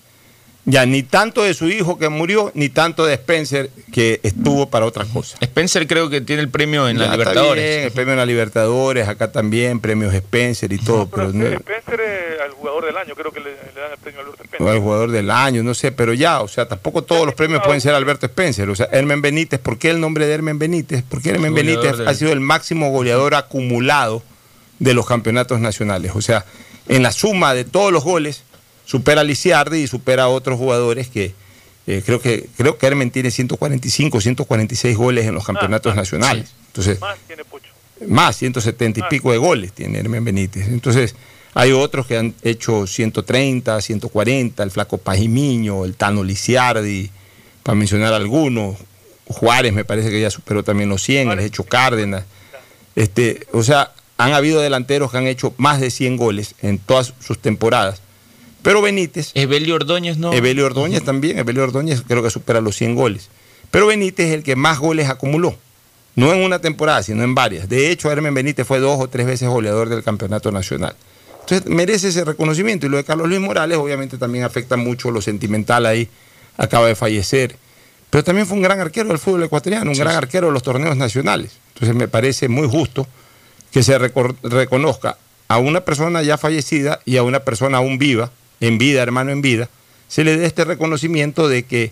[SPEAKER 1] Ya ni tanto de su hijo que murió, ni tanto de Spencer que estuvo para otras cosas.
[SPEAKER 14] Spencer creo que tiene el premio en
[SPEAKER 1] Ya,
[SPEAKER 14] la
[SPEAKER 1] está
[SPEAKER 14] Libertadores.
[SPEAKER 1] bien, el premio en la Libertadores, acá también, premios Spencer y todo, pero, no-
[SPEAKER 2] Spencer es al jugador del año, creo que le, le dan el premio a Alberto Spencer.
[SPEAKER 1] o el jugador del año, no sé, pero ya, o sea, tampoco todos los premios pueden ser Alberto Spencer. O sea, Hermen Benítez, ¿por qué el nombre de Hermen Benítez? Porque Hermen Benítez
[SPEAKER 14] del-
[SPEAKER 1] ha sido el máximo goleador acumulado de los campeonatos nacionales. O sea, en la suma de todos los goles, supera a Lisiardi y supera a otros jugadores que eh, creo que creo que Hermen tiene 145, 146 goles en los campeonatos nacionales. Entonces,
[SPEAKER 2] Más tiene Pucho.
[SPEAKER 1] más, 170 y pico de goles tiene Hermen Benítez. Entonces, hay otros que han hecho 130, 140, el Flaco Pajimiño, el Tano Lisiardi, para mencionar algunos. Juárez me parece que ya superó también los 100, el Hecho Cárdenas. Este, o sea, han habido delanteros que han hecho más de 100 goles en todas sus temporadas. Pero Benítez...
[SPEAKER 14] Evelio Ordóñez no.
[SPEAKER 1] Evelio Ordóñez también, Evelio Ordóñez creo que supera los 100 goles. Pero Benítez es el que más goles acumuló. No en una temporada, sino en varias. De hecho, Hermen Benítez fue dos o tres veces goleador del campeonato nacional. Entonces, merece ese reconocimiento. Y lo de Carlos Luis Morales, obviamente, también afecta mucho lo sentimental ahí. Acaba de fallecer. Pero también fue un gran arquero del fútbol ecuatoriano, un
[SPEAKER 14] Sí,
[SPEAKER 1] gran
[SPEAKER 14] sí.
[SPEAKER 1] arquero de los torneos nacionales. Entonces, me parece muy justo que se reconozca a una persona ya fallecida y a una persona aún viva, en vida, hermano en vida, se le dé este reconocimiento de que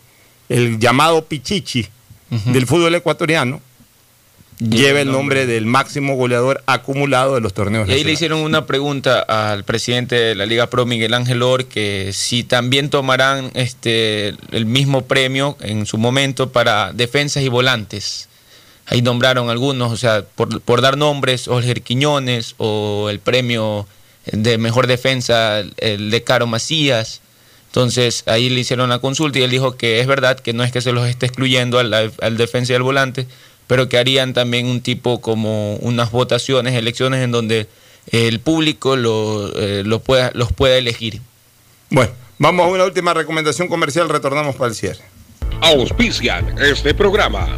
[SPEAKER 1] el llamado Pichichi del fútbol ecuatoriano lleva el nombre. del máximo goleador acumulado de los torneos
[SPEAKER 14] Y ahí le hicieron una pregunta al presidente de la Liga Pro, Miguel Ángel Or, que si también tomarán este el mismo premio en su momento para defensas y volantes. Ahí nombraron algunos, o sea, por, por dar nombres, Olger Quiñones o el premio de mejor defensa, el de Caro Macías. Entonces ahí le hicieron la consulta y él dijo que es verdad que no es que se los esté excluyendo al, al defensa y al volante, pero que harían también un tipo como unas votaciones, elecciones en donde el público lo, eh, lo pueda, los pueda elegir.
[SPEAKER 1] Bueno, vamos a una última recomendación comercial, retornamos para el cierre.
[SPEAKER 11] Auspician este programa.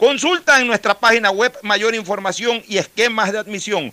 [SPEAKER 1] Consulta en nuestra página web mayor información y esquemas de admisión.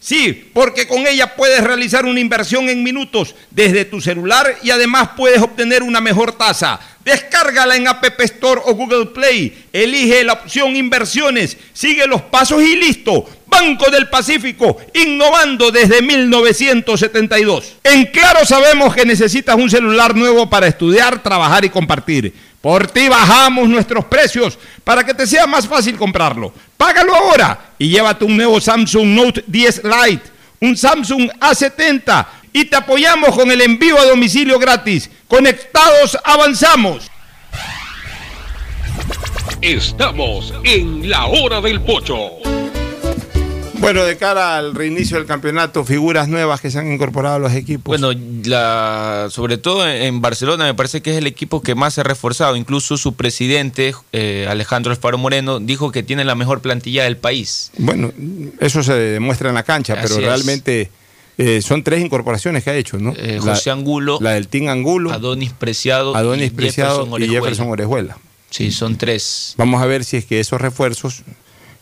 [SPEAKER 1] Sí, porque con ella puedes realizar una inversión en minutos desde tu celular y además puedes obtener una mejor tasa. Descárgala en App Store o Google Play. Elige la opción inversiones, sigue los pasos y listo. Banco del Pacífico, innovando desde 1972. En Claro sabemos que necesitas un celular nuevo para estudiar, trabajar y compartir. Por ti bajamos nuestros precios para que te sea más fácil comprarlo. Págalo ahora y llévate un nuevo Samsung Note 10 Lite, un Samsung A70 y te apoyamos con el envío a domicilio gratis. Conectados avanzamos.
[SPEAKER 11] Estamos en la hora del pocho.
[SPEAKER 1] Bueno, de cara al reinicio del campeonato, figuras nuevas que se han incorporado a los equipos.
[SPEAKER 14] Bueno, la, sobre todo en Barcelona me parece que es el equipo que más se ha reforzado. Incluso su presidente, eh, Alejandro Alfaro Moreno, dijo que tiene la mejor plantilla del país.
[SPEAKER 1] Bueno, eso se demuestra en la cancha, pero
[SPEAKER 14] Así
[SPEAKER 1] realmente eh, son tres incorporaciones que ha hecho, ¿no?
[SPEAKER 14] Eh,
[SPEAKER 1] La-
[SPEAKER 14] José Angulo,
[SPEAKER 1] La del Team Angulo,
[SPEAKER 14] Adonis Preciado,
[SPEAKER 1] Adonis
[SPEAKER 14] y
[SPEAKER 1] Preciado
[SPEAKER 14] Jefferson
[SPEAKER 1] y. Jefferson Orejuela.
[SPEAKER 14] Sí, son tres.
[SPEAKER 1] Vamos a ver si es que esos refuerzos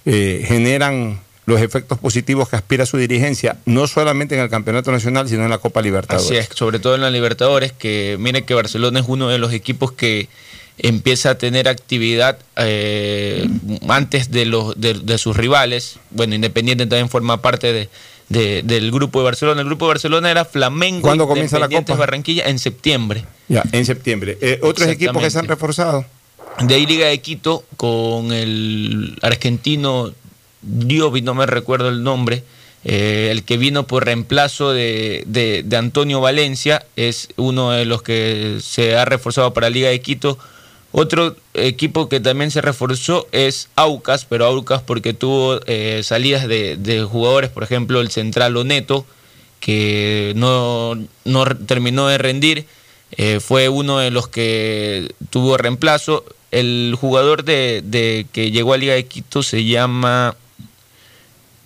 [SPEAKER 1] generan los efectos positivos que aspira su dirigencia, no solamente en el Campeonato Nacional, sino en la Copa Libertadores.
[SPEAKER 14] Así es, sobre todo en la Libertadores, que mire que Barcelona es uno de los equipos que empieza a tener actividad eh, antes de, los, de, de sus rivales. Bueno, Independiente también forma parte de, de- del grupo de Barcelona. El grupo de Barcelona era Flamengo.
[SPEAKER 1] ¿Cuándo comienza la Copa?
[SPEAKER 14] Barranquilla en septiembre.
[SPEAKER 1] Ya, en septiembre. Eh, ¿Otros equipos que se han reforzado?
[SPEAKER 14] De ahí Liga de Quito con el argentino Diovi, no me recuerdo el nombre, eh, el que vino por reemplazo de, de- Antonio Valencia, es uno de los que se ha reforzado para Liga de Quito. Otro equipo que también se reforzó es Aucas, pero Aucas porque tuvo eh, salidas de, de jugadores, por ejemplo el central Oneto, que no, no terminó de rendir, eh, fue uno de los que tuvo reemplazo. El jugador de, de que llegó a Liga de Quito se llama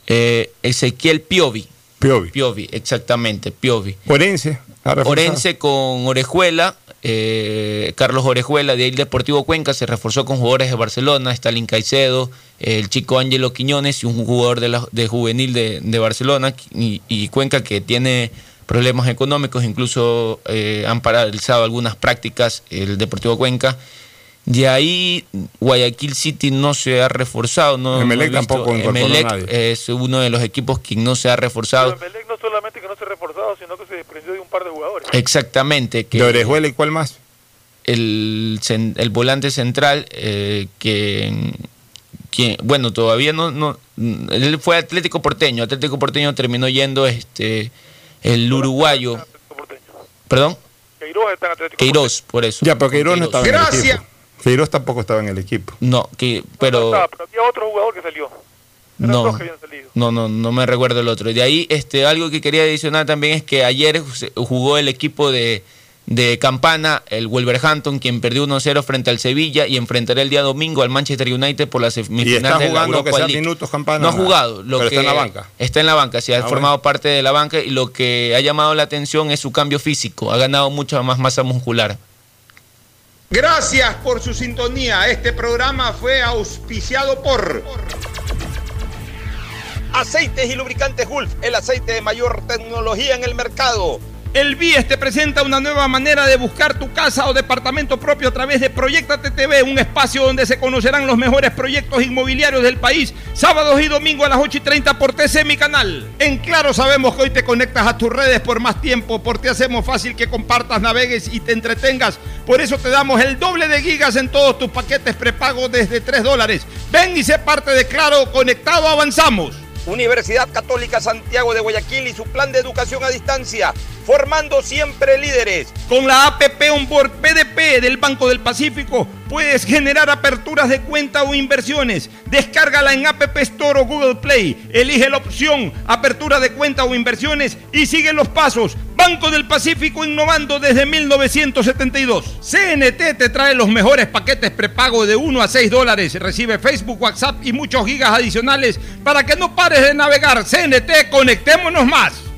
[SPEAKER 14] eh, Ezequiel Piovi.
[SPEAKER 1] Piovi.
[SPEAKER 14] Piovi, exactamente, Piovi.
[SPEAKER 1] Orense.
[SPEAKER 14] Orense con Orejuela, eh, Carlos Orejuela de el Deportivo Cuenca se reforzó con jugadores de Barcelona, Stalin Caicedo, el chico Ángelo Quiñones y un jugador de, la, de juvenil de, de Barcelona y, y Cuenca que tiene problemas económicos, incluso eh, han paralizado algunas prácticas el Deportivo Cuenca. De ahí Guayaquil City no se ha reforzado. No,
[SPEAKER 1] Emelec
[SPEAKER 14] no
[SPEAKER 1] tampoco incorporó a
[SPEAKER 14] Emelec
[SPEAKER 1] nadie.
[SPEAKER 14] es uno de los equipos que no se ha reforzado.
[SPEAKER 2] Pero Emelec no solamente que no se ha reforzado, sino que se desprendió de un par de jugadores.
[SPEAKER 14] Exactamente. Que
[SPEAKER 1] ¿De Orejuela y cuál más?
[SPEAKER 14] El, cen- el volante central, eh, que, que, bueno, todavía no, no. Él fue Atlético Porteño. Atlético Porteño terminó yendo este el uruguayo. ¿Perdón?
[SPEAKER 2] Queiroz está en Atlético.
[SPEAKER 14] Queiroz, por eso.
[SPEAKER 1] Ya, pero Queiroz no el
[SPEAKER 14] Gracias.
[SPEAKER 1] Queiroz tampoco estaba en el equipo.
[SPEAKER 14] No, que,
[SPEAKER 2] No
[SPEAKER 14] pero.
[SPEAKER 2] estaba, pero había otro jugador que salió. Eran
[SPEAKER 14] No,
[SPEAKER 2] dos que habían salido.
[SPEAKER 14] no, no, no me recuerdo el otro. De ahí, este, algo que quería adicionar también es que ayer jugó el equipo de, de Campana, el Wolverhampton, quien perdió 1-0 frente al Sevilla y enfrentará el día domingo al Manchester United por la
[SPEAKER 1] Y
[SPEAKER 14] semifinal
[SPEAKER 1] está
[SPEAKER 14] de la
[SPEAKER 1] jugando
[SPEAKER 14] Europa
[SPEAKER 1] que
[SPEAKER 14] League.
[SPEAKER 1] minutos campana.
[SPEAKER 14] No ha jugado, lo
[SPEAKER 1] pero
[SPEAKER 14] que
[SPEAKER 1] está en la banca.
[SPEAKER 14] Está en la banca, sí, ha
[SPEAKER 1] Ah,
[SPEAKER 14] formado parte de la banca y lo que ha llamado la atención es su cambio físico. Ha ganado mucha más masa muscular.
[SPEAKER 1] Gracias por su sintonía. Este programa fue auspiciado por Aceites y lubricantes Gulf, el aceite de mayor tecnología en el mercado. El BIES te presenta una nueva manera de buscar tu casa o departamento propio a través de Proyectate TV, un espacio donde se conocerán los mejores proyectos inmobiliarios del país, sábados y domingos a las 8 y 30 por TC Mi Canal. En Claro sabemos que hoy te conectas a tus redes por más tiempo, porque hacemos fácil que compartas, navegues y te entretengas. Por eso te damos el doble de gigas en todos tus paquetes prepago desde 3 dólares. Ven y sé parte de Claro, conectado avanzamos. Universidad Católica Santiago de Guayaquil y su plan de educación a distancia, formando siempre líderes. Con la APP Onboard PDP del Banco del Pacífico puedes generar aperturas de cuenta o inversiones. Descárgala en App Store o Google Play. Elige la opción apertura de cuenta o inversiones y sigue los pasos. Banco del Pacífico innovando desde 1972. CNT te trae los mejores paquetes prepago de 1 a 6 dólares. Recibe Facebook, WhatsApp y muchos gigas adicionales para que no pares de navegar. CNT, conectémonos más.